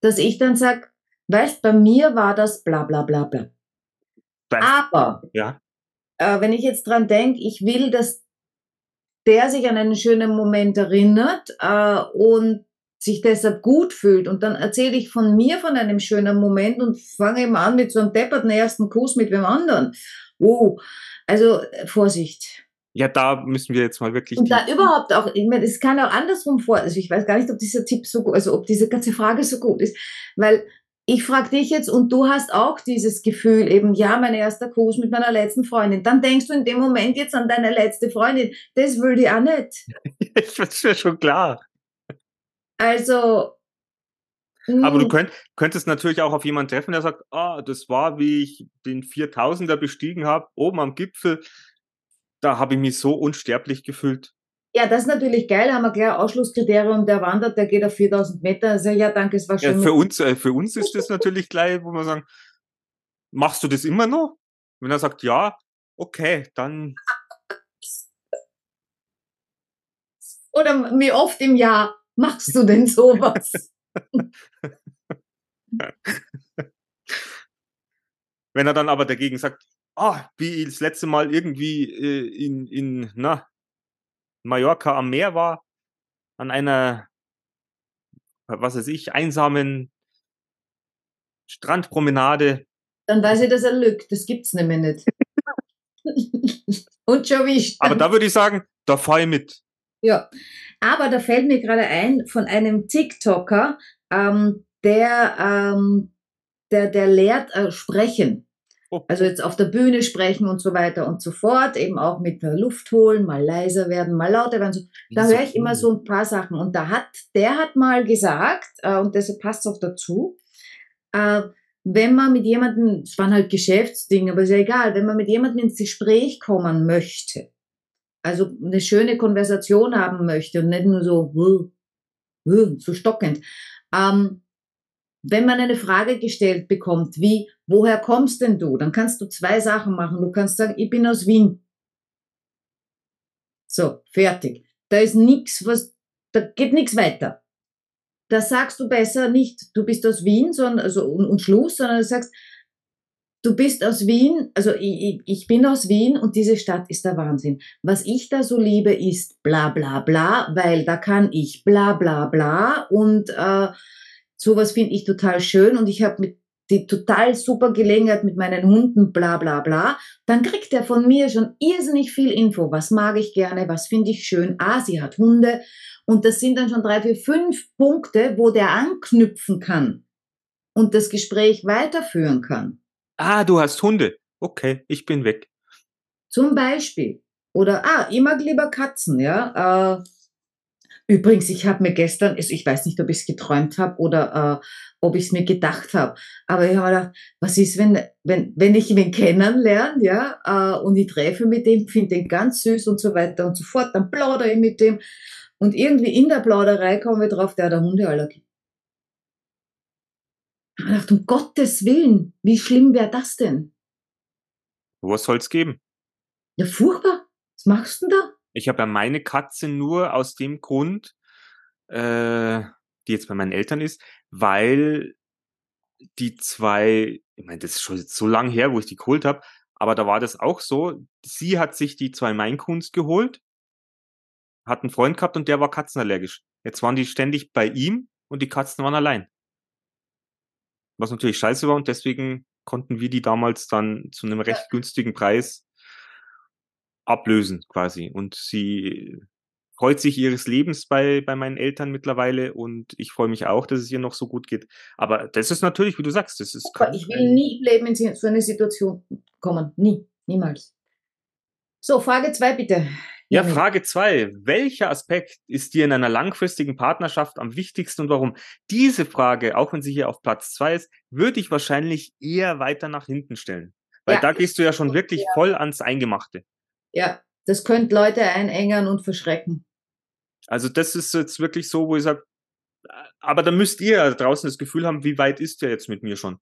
dass ich dann sag, weißt, bei mir war das bla bla bla bla. Aber ja. Äh, wenn ich jetzt dran denke, ich will, dass der sich an einen schönen Moment erinnert äh, und sich deshalb gut fühlt. Und dann erzähle ich von mir von einem schönen Moment und fange eben an mit so einem depperten ersten Kuss mit wem anderen. Oh, also äh, Vorsicht. Ja, da müssen wir jetzt mal wirklich. Und da überhaupt auch, ich meine, es kann auch andersrum vor. Also ich weiß gar nicht, ob dieser Tipp so gut, also ob diese ganze Frage so gut ist, weil ich frage dich jetzt und du hast auch dieses Gefühl eben, ja, mein erster Kuss mit meiner letzten Freundin. Dann denkst du in dem Moment jetzt an deine letzte Freundin. Das will ich auch nicht. das ist mir schon klar. Also. Aber du hm. könnt, könntest natürlich auch auf jemanden treffen, der sagt, ah, das war, wie ich den 4000er bestiegen habe, oben am Gipfel. Da habe ich mich so unsterblich gefühlt. Ja, das ist natürlich geil. Haben wir gleich ein Ausschlusskriterium. Der wandert, der geht auf 4000 Meter. Also, ja, danke, es war schön. Ja, für, uns, äh, für uns ist das natürlich gleich, wo wir sagen, machst du das immer noch? Wenn er sagt, ja, okay, dann. Oder wie oft im Jahr? machst du denn sowas? Wenn er dann aber dagegen sagt, ah, wie das letzte Mal irgendwie äh, in, in na, Mallorca am Meer war, an einer, was weiß ich, einsamen Strandpromenade. Dann weiß ich, dass er lügt. Das gibt's nämlich nicht. Und schon wie Aber da würde ich sagen, da fahre ich mit. Ja, aber da fällt mir gerade ein von einem TikToker, ähm, der, ähm, der, der lehrt äh, sprechen. Oh. Also jetzt auf der Bühne sprechen und so weiter und so fort, eben auch mit der Luft holen, mal leiser werden, mal lauter werden. So. Da höre ich immer so ein paar Sachen. Und da hat, der hat mal gesagt, äh, und deshalb passt es auch dazu, äh, wenn man mit jemandem, es waren halt Geschäftsdinge, aber ist ja egal, wenn man mit jemandem ins Gespräch kommen möchte, also eine schöne Konversation haben möchte und nicht nur so, "Wuh, wuh", so stockend, ähm, wenn man eine Frage gestellt bekommt, wie, woher kommst denn du? Dann kannst du zwei Sachen machen. Du kannst sagen, ich bin aus Wien. So, fertig. Da ist nichts, was, da geht nichts weiter. Da sagst du besser nicht, du bist aus Wien, sondern, also, und, und Schluss, sondern du sagst, du bist aus Wien, also ich, ich, bin aus Wien und diese Stadt ist der Wahnsinn. Was ich da so liebe, ist bla bla bla, weil da kann ich bla bla bla und äh, sowas finde ich total schön und ich habe mit die total super Gelegenheit mit meinen Hunden, bla bla bla, dann kriegt er von mir schon irrsinnig viel Info. Was mag ich gerne, was finde ich schön. Ah, sie hat Hunde. Und das sind dann schon drei, vier, fünf Punkte, wo der anknüpfen kann und das Gespräch weiterführen kann. Ah, du hast Hunde. Okay, ich bin weg. Zum Beispiel. Oder, ah, ich mag lieber Katzen, ja. Äh, übrigens, ich habe mir gestern, also ich weiß nicht, ob ich es geträumt habe oder äh, ob ich es mir gedacht habe, aber ich habe mir gedacht, was ist, wenn, wenn, wenn ich ihn kennenlerne, ja, äh, und ich treffe mit dem, finde den ganz süß und so weiter und so fort, dann plaudere ich mit dem und irgendwie in der Plauderei kommen wir drauf, der hat eine Hundeallergie. Ich habe gedacht, um Gottes Willen, wie schlimm wäre das denn? Was soll's geben? Ja, furchtbar. Was machst du denn da? Ich habe ja meine Katze nur aus dem Grund, äh, die jetzt bei meinen Eltern ist, weil die zwei, ich meine, das ist schon so lang her, wo ich die geholt habe, aber da war das auch so. Sie hat sich die zwei Mainkunst geholt, hat einen Freund gehabt und der war katzenallergisch. Jetzt waren die ständig bei ihm und die Katzen waren allein. Was natürlich scheiße war und deswegen konnten wir die damals dann zu einem recht günstigen Preis ablösen quasi. Und sie freut sich ihres Lebens bei, bei meinen Eltern mittlerweile und ich freue mich auch, dass es ihr noch so gut geht. Aber das ist natürlich, wie du sagst, das ist. Aber ich will nie im Leben in so eine Situation kommen. Nie. Niemals. So, Frage zwei bitte. Ja. Frage zwei. Welcher Aspekt ist dir in einer langfristigen Partnerschaft am wichtigsten und warum? Diese Frage, auch wenn sie hier auf Platz zwei ist, würde ich wahrscheinlich eher weiter nach hinten stellen. Weil Ja, da gehst du ja schon wirklich ja. voll ans Eingemachte. Ja, das könnte Leute einengern und verschrecken. Also das ist jetzt wirklich so, wo ich sage, aber da müsst ihr ja draußen das Gefühl haben, wie weit ist der jetzt mit mir schon?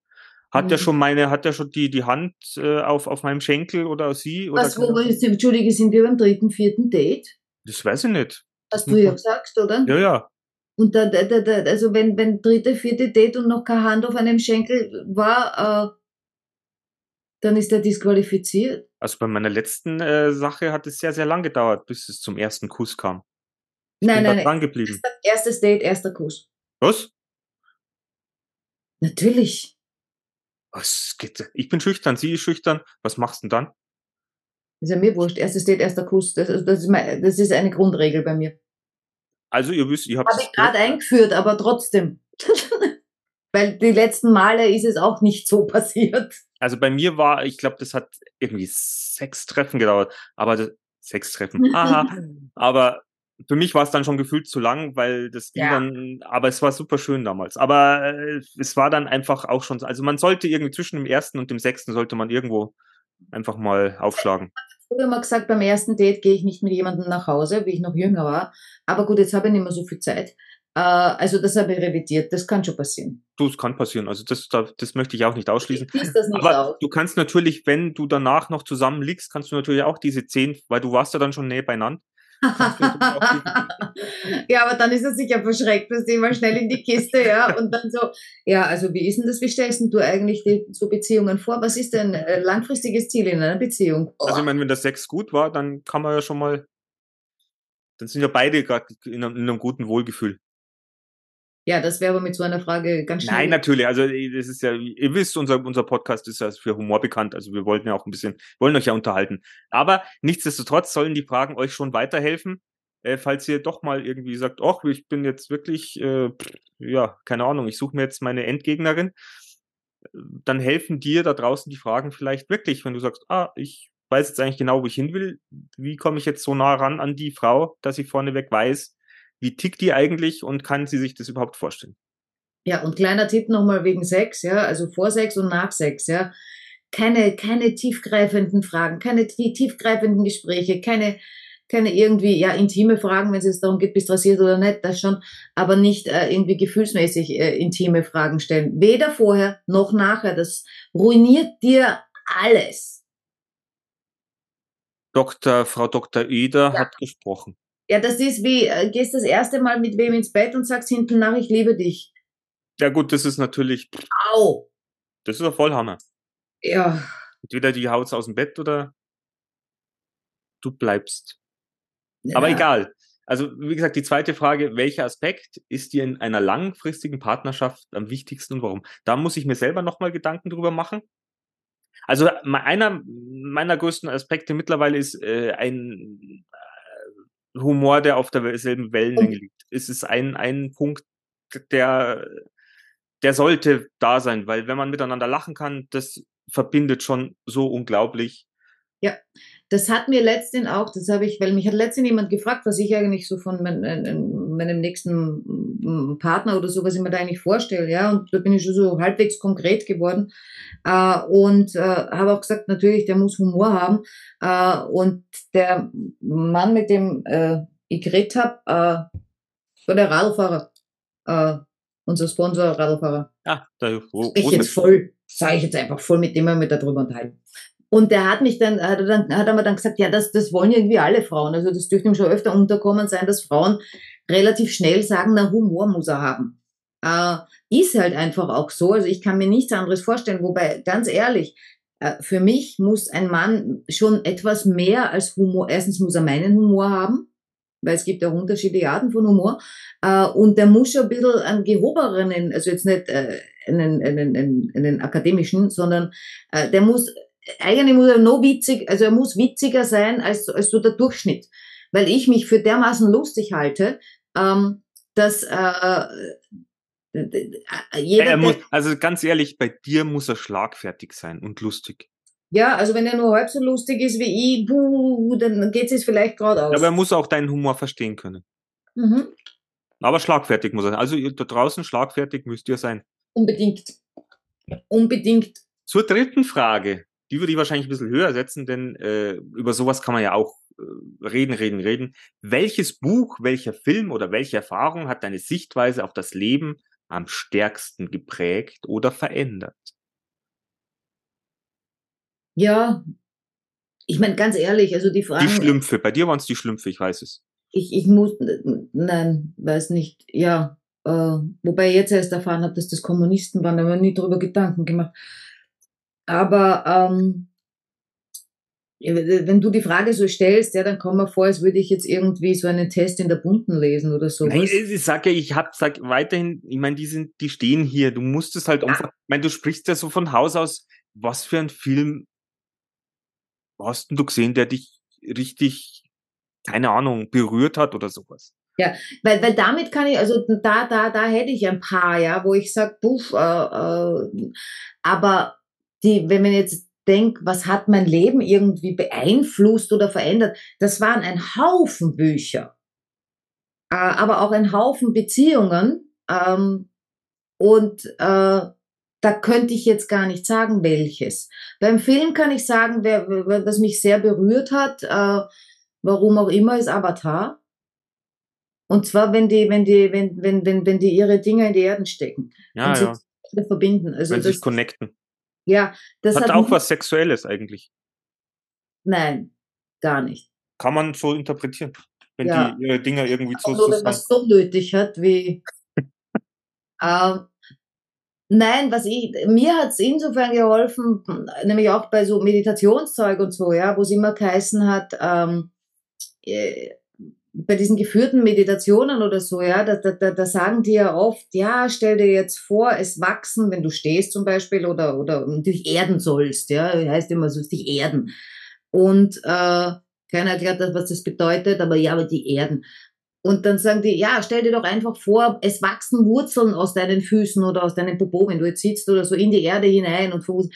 Hat der Mhm. schon meine, hat der schon die, die Hand äh, auf, auf meinem Schenkel oder sie? Oder Was, wo Entschuldige, sind wir beim dritten, vierten Date? das weiß ich nicht. Hast du ja gesagt, oder? Ja, ja. Und da, da, da, da, also wenn, wenn dritte, vierte Date und noch keine Hand auf einem Schenkel war, äh, dann ist er disqualifiziert. Also bei meiner letzten äh, Sache hat es sehr, sehr lang gedauert, bis es zum ersten Kuss kam. Ich Nein, bin nein, da dran nein. geblieben. Erstes Date, erster Kuss. Was? Natürlich. Was geht? Ich bin schüchtern, sie ist schüchtern. Was machst du denn dann? Ist ja mir wurscht. Erstes Date, erster Kuss. Das, ist- das, ist, mein, das ist eine Grundregel bei mir. Also ihr wisst, ihr habt Habe ich gerade eingeführt, aber trotzdem. Weil die letzten Male ist es auch nicht so passiert. Also bei mir war, ich glaube, das hat irgendwie sechs Treffen gedauert. Aber das, sechs Treffen. Aha. aber für mich war es dann schon gefühlt zu lang, weil das ging Ja. dann, aber es war super schön damals. Aber äh, es war dann einfach auch schon, also man sollte irgendwie zwischen dem ersten und dem sechsten sollte man irgendwo einfach mal aufschlagen. Früher mal gesagt, beim ersten Date gehe ich nicht mit jemandem nach Hause, wie ich noch jünger war. Aber gut, jetzt habe ich nicht mehr so viel Zeit. Äh, also das habe ich revidiert. Das kann schon passieren. Du, es kann passieren. Also das, da- das möchte ich auch nicht ausschließen. Ich das nicht Aber aus. du kannst natürlich, wenn du danach noch zusammen liegst, kannst du natürlich auch diese zehn, weil du warst ja dann schon näher beieinander. ja, aber dann ist er sicher verschreckt, dass die mal schnell in die Kiste, ja, und dann so, ja, also wie ist denn das, wie stellst du eigentlich die, so Beziehungen vor? Was ist denn ein langfristiges Ziel in einer Beziehung? Also ich meine, wenn der Sex gut war, dann kann man ja schon mal, dann sind ja beide gerade in, in einem guten Wohlgefühl. Ja, das wäre aber mit so einer Frage ganz schnell. Nein, natürlich. Also das ist ja, ihr wisst, unser, unser Podcast ist ja für Humor bekannt. Also wir wollten ja auch ein bisschen, wollen euch ja unterhalten. Aber nichtsdestotrotz sollen die Fragen euch schon weiterhelfen. äh, falls ihr doch mal irgendwie sagt, ach, ich bin jetzt wirklich, äh, ja, keine Ahnung, ich suche mir jetzt meine Endgegnerin, dann helfen dir da draußen die Fragen vielleicht wirklich, wenn du sagst, ah, ich weiß jetzt eigentlich genau, wo ich hin will, wie komme ich jetzt so nah ran an die Frau, dass ich vorneweg weiß, wie tickt die eigentlich und kann sie sich das überhaupt vorstellen? Ja, und kleiner Tipp nochmal wegen Sex, ja, also vor Sex und nach Sex, ja. Keine, keine tiefgreifenden Fragen, keine tiefgreifenden Gespräche, keine, keine irgendwie, ja, intime Fragen, wenn es jetzt darum geht, bist du rasiert oder nicht, das schon, aber nicht äh, irgendwie gefühlsmäßig äh, intime Fragen stellen. Weder vorher noch nachher. Das ruiniert dir alles. Dr. Frau Dr. Eder ja. hat gesprochen. Ja, das ist wie, äh, gehst das erste Mal mit wem ins Bett und sagst hinten nach, ich liebe dich. Ja gut, das ist natürlich. Au! Das ist ja Vollhammer. Ja. Entweder die haut's aus dem Bett oder du bleibst. Ja. Aber egal. Also, wie gesagt, die zweite Frage, welcher Aspekt ist dir in einer langfristigen Partnerschaft am wichtigsten und warum? Da muss ich mir selber nochmal Gedanken drüber machen. Also, einer meiner größten Aspekte mittlerweile ist äh, ein Humor, der auf derselben Wellenlänge liegt. Es ist ein, ein Punkt, der, der sollte da sein, weil wenn man miteinander lachen kann, das verbindet schon so unglaublich. Ja, das hat mir letztens auch, das habe ich, weil mich hat letztens jemand gefragt, was ich eigentlich so von mein, meinem nächsten Partner oder so, was ich mir da eigentlich vorstelle, ja, und da bin ich schon so halbwegs konkret geworden äh, und äh, habe auch gesagt, natürlich, der muss Humor haben äh, und der Mann, mit dem äh, ich geredet habe, äh, war der Radlfahrer, äh, unser Sponsor Radlfahrer. Ja, da wo, ich jetzt voll, sage ich jetzt einfach voll, mit dem wir mit darüber unterhalten. Und der hat mich dann, hat er dann, hat er mir dann gesagt, ja, das, das wollen irgendwie alle Frauen. Also das dürfte ihm schon öfter unterkommen sein, dass Frauen relativ schnell sagen, na, Humor muss er haben. Äh, ist halt einfach auch so. Also ich kann mir nichts anderes vorstellen. Wobei, ganz ehrlich, äh, für mich muss ein Mann schon etwas mehr als Humor, erstens muss er meinen Humor haben, weil es gibt ja unterschiedliche Arten von Humor. Äh, und der muss schon ein bisschen einen gehobenen, also jetzt nicht äh, einen, einen, einen, einen akademischen, sondern äh, der muss eigentlich muss er noch witzig, also er muss witziger sein als, als so der Durchschnitt. Weil ich mich für dermaßen lustig halte, ähm, dass äh, jeder. Er muss, also ganz ehrlich, bei dir muss er schlagfertig sein und lustig. Ja, also wenn er nur halb so lustig ist wie ich, buh, dann geht es vielleicht gerade aus. Aber er muss auch deinen Humor verstehen können. Mhm. Aber schlagfertig muss er sein. Also da draußen schlagfertig müsst ihr sein. Unbedingt. Unbedingt. Zur dritten Frage die würde ich wahrscheinlich ein bisschen höher setzen, denn äh, über sowas kann man ja auch äh, reden, reden, reden. Welches Buch, welcher Film oder welche Erfahrung hat deine Sichtweise auf das Leben am stärksten geprägt oder verändert? Ja, ich meine, ganz ehrlich, also die Frage. Die Schlümpfe, bei dir waren es die Schlümpfe, ich weiß es. Ich, ich muss, nein, weiß nicht, ja. Äh, wobei ich jetzt erst erfahren habe, dass das Kommunisten waren, da haben wir nie drüber Gedanken gemacht. Aber ähm, wenn du die Frage so stellst, ja, dann komm mir vor, als würde ich jetzt irgendwie so einen Test in der Bunten lesen oder so. Nein, ich sage ja, ich hab, sag weiterhin, ich meine, die sind, die stehen hier. Du musst es halt ja. einfach, ich meine, du sprichst ja so von Haus aus, was für ein Film hast du gesehen, der dich richtig, keine Ahnung, berührt hat oder sowas? Ja, weil, weil damit kann ich, also da, da, da hätte ich ein paar, ja, wo ich sage, puff, äh, äh, aber die, wenn man jetzt denkt, was hat mein Leben irgendwie beeinflusst oder verändert, das waren ein Haufen Bücher, äh, aber auch ein Haufen Beziehungen. Ähm, und äh, da könnte ich jetzt gar nicht sagen, welches. Beim Film kann ich sagen, wer, was mich sehr berührt hat, äh, warum auch immer, ist Avatar. Und zwar, wenn die, wenn die, wenn, wenn, wenn, wenn die ihre Dinge in die Erden stecken. Ja, und ja. verbinden. Also wenn sie sich connecten. Ja, das hat, hat auch was Sexuelles eigentlich. Nein, gar nicht. Kann man so interpretieren, wenn ja. die ihre Dinger irgendwie zu so, wenn man es so nötig hat wie. ähm, nein, was ich mir hat es insofern geholfen, nämlich auch bei so Meditationszeug und so, ja, wo es immer geheißen hat, ähm, äh, bei diesen geführten Meditationen oder so, ja, da, da, da sagen die ja oft, ja, stell dir jetzt vor, es wachsen, wenn du stehst zum Beispiel oder, oder dich erden sollst, ja, heißt immer, du sollst dich erden. Und äh, Keiner erklärt, was das bedeutet, aber ja, aber die Erden. Und dann sagen die, ja, stell dir doch einfach vor, es wachsen Wurzeln aus deinen Füßen oder aus deinem Popo, wenn du jetzt sitzt oder so in die Erde hinein und Fuß.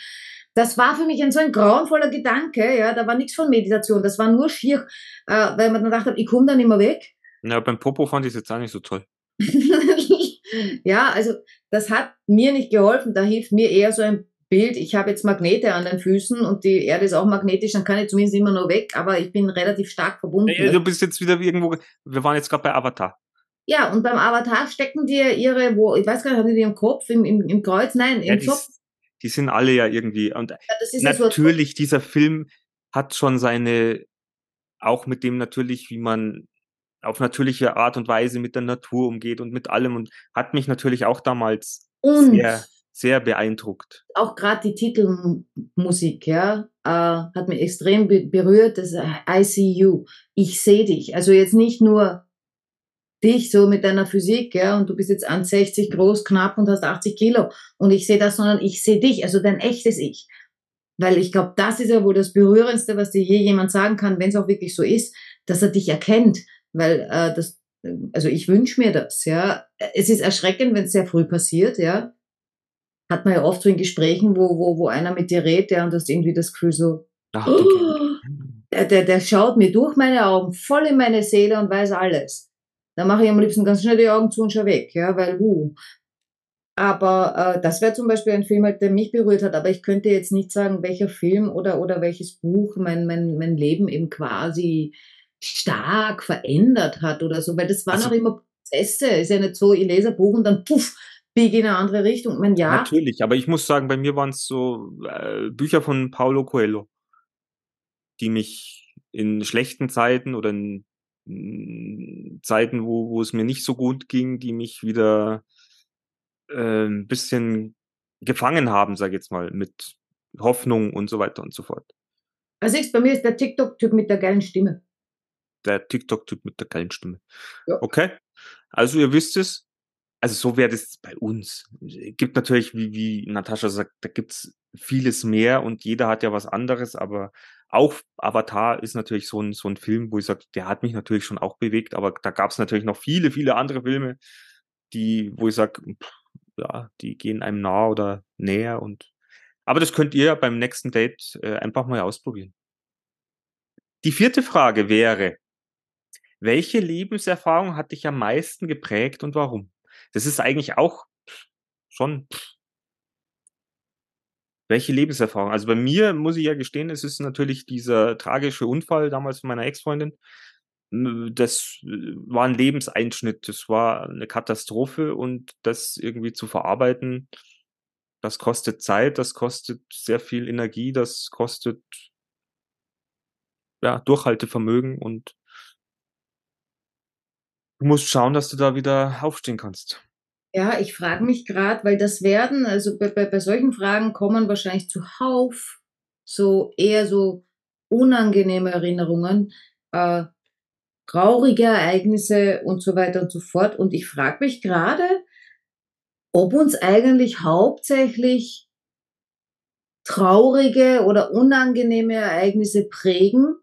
Das war für mich ein so ein grauenvoller Gedanke, ja, da war nichts von Meditation, das war nur schier, äh, weil man dann dachte, ich komme da nicht mehr weg. Ja, beim Popo fand ich es jetzt auch nicht so toll. ja, also das hat mir nicht geholfen, da hilft mir eher so ein Bild, ich habe jetzt Magnete an den Füßen und die Erde ist auch magnetisch, dann kann ich zumindest immer nur weg, aber ich bin relativ stark verbunden. Ja, du bist jetzt wieder irgendwo, wir waren jetzt gerade bei Avatar. Ja, und beim Avatar stecken die ihre, wo, ich weiß gar nicht, haben die die im Kopf, im, im, im Kreuz? Nein, im ja, Kopf. Die sind alle ja irgendwie. Und ja, natürlich, dieser Film hat schon seine, auch mit dem natürlich, wie man auf natürliche Art und Weise mit der Natur umgeht und mit allem und hat mich natürlich auch damals und sehr sehr beeindruckt. Auch gerade die Titelmusik, ja, äh, hat mich extrem be berührt. Das I see you, ich sehe dich. Also jetzt nicht nur dich so mit deiner Physik, ja, und du bist jetzt 1,60 groß, knapp und hast 80 Kilo und ich sehe das, sondern ich sehe dich, also dein echtes Ich. Weil ich glaube, das ist ja wohl das Berührendste, was dir je jemand sagen kann, wenn es auch wirklich so ist, dass er dich erkennt. Weil äh, das, also ich wünsche mir das, ja. Es ist erschreckend, wenn es sehr früh passiert, ja hat man ja oft so in Gesprächen, wo, wo, wo einer mit dir redet, ja, und du hast irgendwie das Gefühl so, Ach, oh, der, der, der schaut mir durch meine Augen, voll in meine Seele und weiß alles. Da mache ich am liebsten ganz schnell die Augen zu und schau weg, ja, weil, uh. Aber äh, das wäre zum Beispiel ein Film, halt, der mich berührt hat. Aber ich könnte jetzt nicht sagen, welcher Film oder, oder welches Buch mein, mein, mein Leben eben quasi stark verändert hat oder so, weil das waren also, auch immer Prozesse. Ist ja nicht so, ich lese ein Buch und dann puff, biege in eine andere Richtung. Ich ja. Natürlich, aber ich muss sagen, bei mir waren es so äh, Bücher von Paulo Coelho, die mich in schlechten Zeiten oder in Zeiten, wo, wo es mir nicht so gut ging, die mich wieder äh, ein bisschen gefangen haben, sag ich jetzt mal, mit Hoffnung und so weiter und so fort. Also ich, bei mir ist der TikTok-Typ mit der geilen Stimme. Der TikTok-Typ mit der geilen Stimme. Ja. Okay. Also ihr wisst es, also so wäre das bei uns. Gibt natürlich, wie, wie Natascha sagt, da gibt's vieles mehr und jeder hat ja was anderes, aber auch Avatar ist natürlich so ein, so ein Film, wo ich sage, der hat mich natürlich schon auch bewegt, aber da gab's natürlich noch viele, viele andere Filme, die, wo ich sage, ja, die gehen einem nah oder näher und aber das könnt ihr beim nächsten Date äh, einfach mal ausprobieren. Die vierte Frage wäre, welche Lebenserfahrung hat dich am meisten geprägt und warum? das ist eigentlich auch schon welche Lebenserfahrung? Also bei mir muss ich ja gestehen, es ist natürlich dieser tragische Unfall damals von meiner Ex-Freundin. Das äh, war ein Lebenseinschnitt, das war eine Katastrophe und das irgendwie zu verarbeiten, das kostet Zeit, das kostet sehr viel Energie, das kostet ja, Durchhaltevermögen und Du musst schauen, dass du da wieder aufstehen kannst. Ja, ich frage mich gerade, weil das werden, also bei, bei, bei solchen Fragen kommen wahrscheinlich zuhauf so eher so unangenehme Erinnerungen, äh, traurige Ereignisse und so weiter und so fort. Und ich frage mich gerade, ob uns eigentlich hauptsächlich traurige oder unangenehme Ereignisse prägen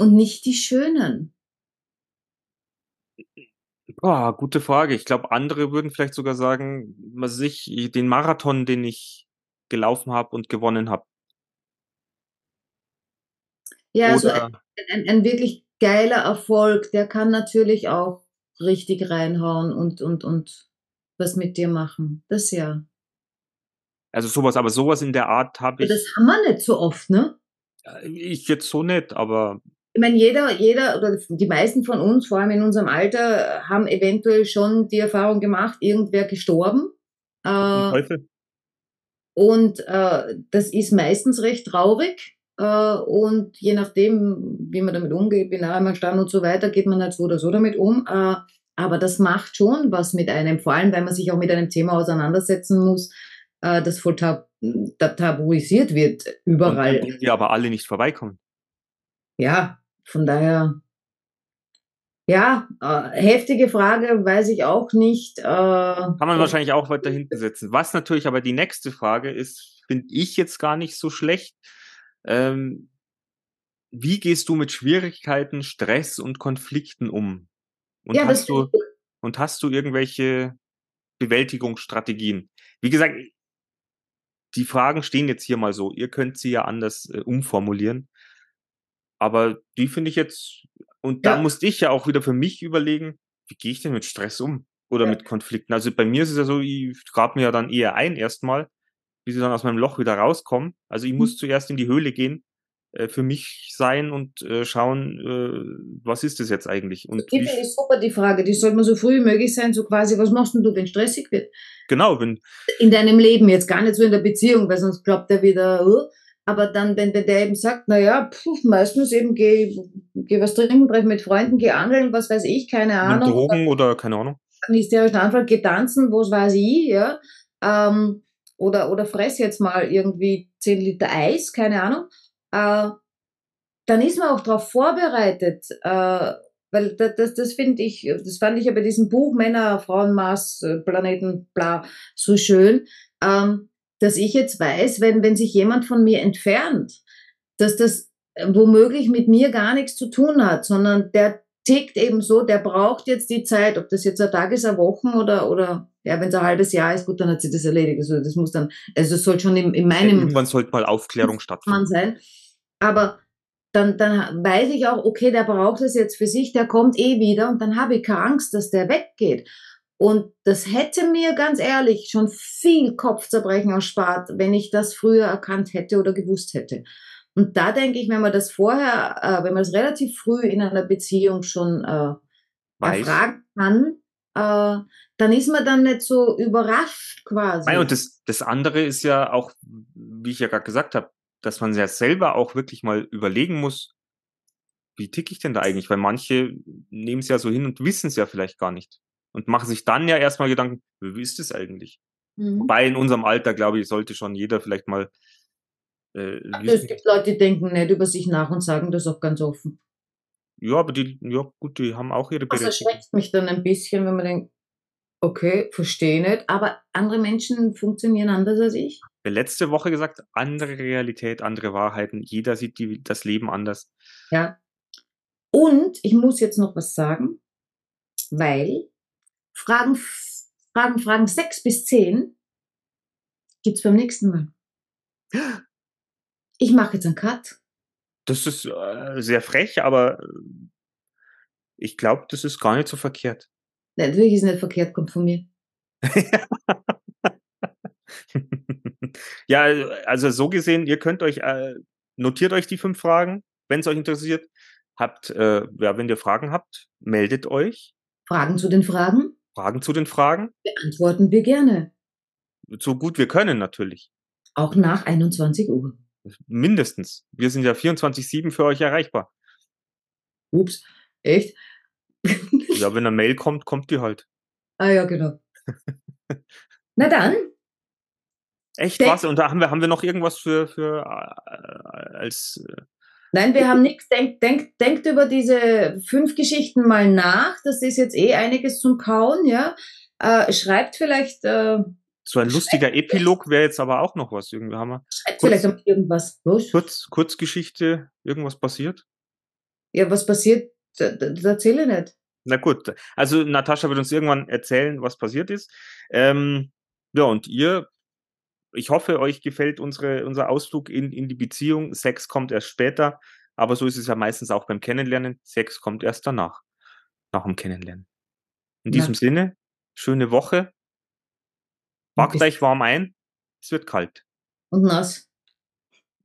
und nicht die schönen. Oh, gute Frage. Ich glaube, andere würden vielleicht sogar sagen, was ich, den Marathon, den ich gelaufen habe und gewonnen habe. Ja, also ein, ein, ein, wirklich geiler Erfolg, der kann natürlich auch richtig reinhauen und, und, und was mit dir machen. Das ja. Also sowas, aber sowas in der Art habe ich. Das haben wir nicht so oft, ne? Ich jetzt so nicht, aber ich meine, jeder, jeder oder die meisten von uns, vor allem in unserem Alter, haben eventuell schon die Erfahrung gemacht, irgendwer gestorben. Äh, und äh, das ist meistens recht traurig. Äh, und je nachdem, wie man damit umgeht, wie nahe man stand und so weiter, geht man halt so oder so damit um. Äh, aber das macht schon was mit einem, vor allem, weil man sich auch mit einem Thema auseinandersetzen muss, äh, das voll tab tabuisiert wird überall. Und die aber alle nicht vorbeikommen. Ja, von daher, ja, äh, heftige Frage, weiß ich auch nicht. Äh, Kann man wahrscheinlich auch weiter hinten setzen. Was natürlich aber die nächste Frage ist, finde ich jetzt gar nicht so schlecht. Ähm, wie gehst du mit Schwierigkeiten, Stress und Konflikten um? Und Ja, hast du und hast du irgendwelche Bewältigungsstrategien? Wie gesagt, die Fragen stehen jetzt hier mal so. Ihr könnt sie ja anders äh, umformulieren. Aber die finde ich jetzt, und da Ja. musste ich ja auch wieder für mich überlegen, wie gehe ich denn mit Stress um? Oder Ja. mit Konflikten? Also bei mir ist es ja so, ich grab mir ja dann eher ein erstmal, bis ich dann aus meinem Loch wieder rauskomme. Also ich Mhm. muss zuerst in die Höhle gehen, äh, für mich sein und äh, schauen, äh, was ist das jetzt eigentlich? Und Die wie, finde ich super, die Frage. Die sollte man so früh wie möglich sein, so quasi, was machst denn du, wenn stressig wird? genau, wenn, In deinem Leben, jetzt gar nicht so in der Beziehung, weil sonst glaubt er wieder, uh, aber dann, wenn, wenn der eben sagt, naja, meistens eben geh, geh was trinken, treff mit Freunden, geh angeln, was weiß ich, keine mit Ahnung. Drogen oder keine Ahnung. hysterischen Anfall, geh tanzen, was weiß ich, ja. Ähm, oder, oder fress jetzt mal irgendwie 10 Liter Eis, keine Ahnung. Äh, dann ist man auch darauf vorbereitet, äh, weil das, das, das finde ich, das fand ich ja bei diesem Buch Männer, Frauen, Mars, Planeten, bla, so schön, ähm, dass ich jetzt weiß, wenn, wenn sich jemand von mir entfernt, dass das äh, womöglich mit mir gar nichts zu tun hat, sondern der tickt eben so, der braucht jetzt die Zeit, ob das jetzt ein Tag ist, ein Wochen oder, oder ja, wenn es ein halbes Jahr ist, gut, dann hat sich das erledigt. Also das muss dann, also das soll schon in, in Ja, meinem irgendwann sollte mal Aufklärung stattfinden. Sein. Aber dann, dann weiß ich auch, okay, der braucht es jetzt für sich, der kommt eh wieder und dann habe ich keine Angst, dass der weggeht. Und das hätte mir ganz ehrlich schon viel Kopfzerbrechen erspart, wenn ich das früher erkannt hätte oder gewusst hätte. Und da denke ich, wenn man das vorher, äh, wenn man das relativ früh in einer Beziehung schon äh, Weiß. erfragen kann, äh, dann ist man dann nicht so überrascht quasi. Nein, und das, das andere ist ja auch, wie ich ja gerade gesagt habe, dass man ja selber auch wirklich mal überlegen muss, wie ticke ich denn da eigentlich? Weil manche nehmen es ja so hin und wissen es ja vielleicht gar nicht. Und machen sich dann ja erstmal Gedanken, wie ist es eigentlich? Mhm. Wobei in unserem Alter, glaube ich, sollte schon jeder vielleicht mal äh, Also es gibt Leute, die denken nicht über sich nach und sagen das auch ganz offen. Ja, aber die, ja gut, die haben auch ihre Das Berechtigung. erschreckt mich dann ein bisschen, wenn man denkt, okay, verstehe nicht, aber andere Menschen funktionieren anders als ich. Wir letzte Woche gesagt, andere Realität, andere Wahrheiten. Jeder sieht die, das Leben anders. Ja. Und ich muss jetzt noch was sagen, weil Fragen, Fragen, Fragen 6 bis 10 gibt's beim nächsten Mal. Ich mache jetzt einen Cut. Das ist äh, sehr frech, aber äh, ich glaube, das ist gar nicht so verkehrt. Natürlich ist es nicht verkehrt, kommt von mir. ja, also so gesehen, ihr könnt euch, äh, notiert euch die fünf Fragen, wenn es euch interessiert. Habt, äh, ja, wenn ihr Fragen habt, meldet euch. Fragen zu den Fragen Fragen zu den Fragen. beantworten wir gerne. So gut wir können natürlich. Auch nach 21 Uhr. Mindestens. Wir sind ja 24-7 für euch erreichbar. Ups, echt? Ja, wenn eine Mail kommt, kommt die halt. ah ja, genau. Na dann, Echt was? Und da haben wir, haben wir noch irgendwas für, für äh, als äh, nein, wir haben nichts. Denkt, denkt, denkt über diese fünf Geschichten mal nach. Das ist jetzt eh einiges zum Kauen, ja. Äh, schreibt vielleicht, äh, so ein lustiger Epilog wäre jetzt aber auch noch was. Irgendwie haben wir schreibt Kurz- vielleicht einmal irgendwas. Was? Kurz, Kurzgeschichte, irgendwas passiert? Ja, was passiert? Das, das erzähle ich nicht. Na gut, also Natascha wird uns irgendwann erzählen, was passiert ist. Ähm, ja, und ihr, ich hoffe, euch gefällt unsere, unser Ausflug in, in die Beziehung. Sex kommt erst später, aber so ist es ja meistens auch beim Kennenlernen. Sex kommt erst danach, nach dem Kennenlernen. In Ja. diesem Sinne, schöne Woche. Packt euch warm ein. Es wird kalt. Und nass.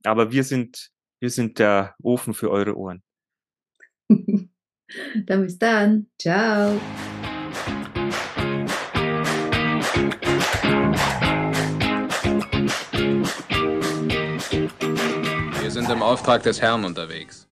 Aber wir sind, wir sind der Ofen für eure Ohren. dann bis dann. Ciao. Auftrag des Herrn unterwegs.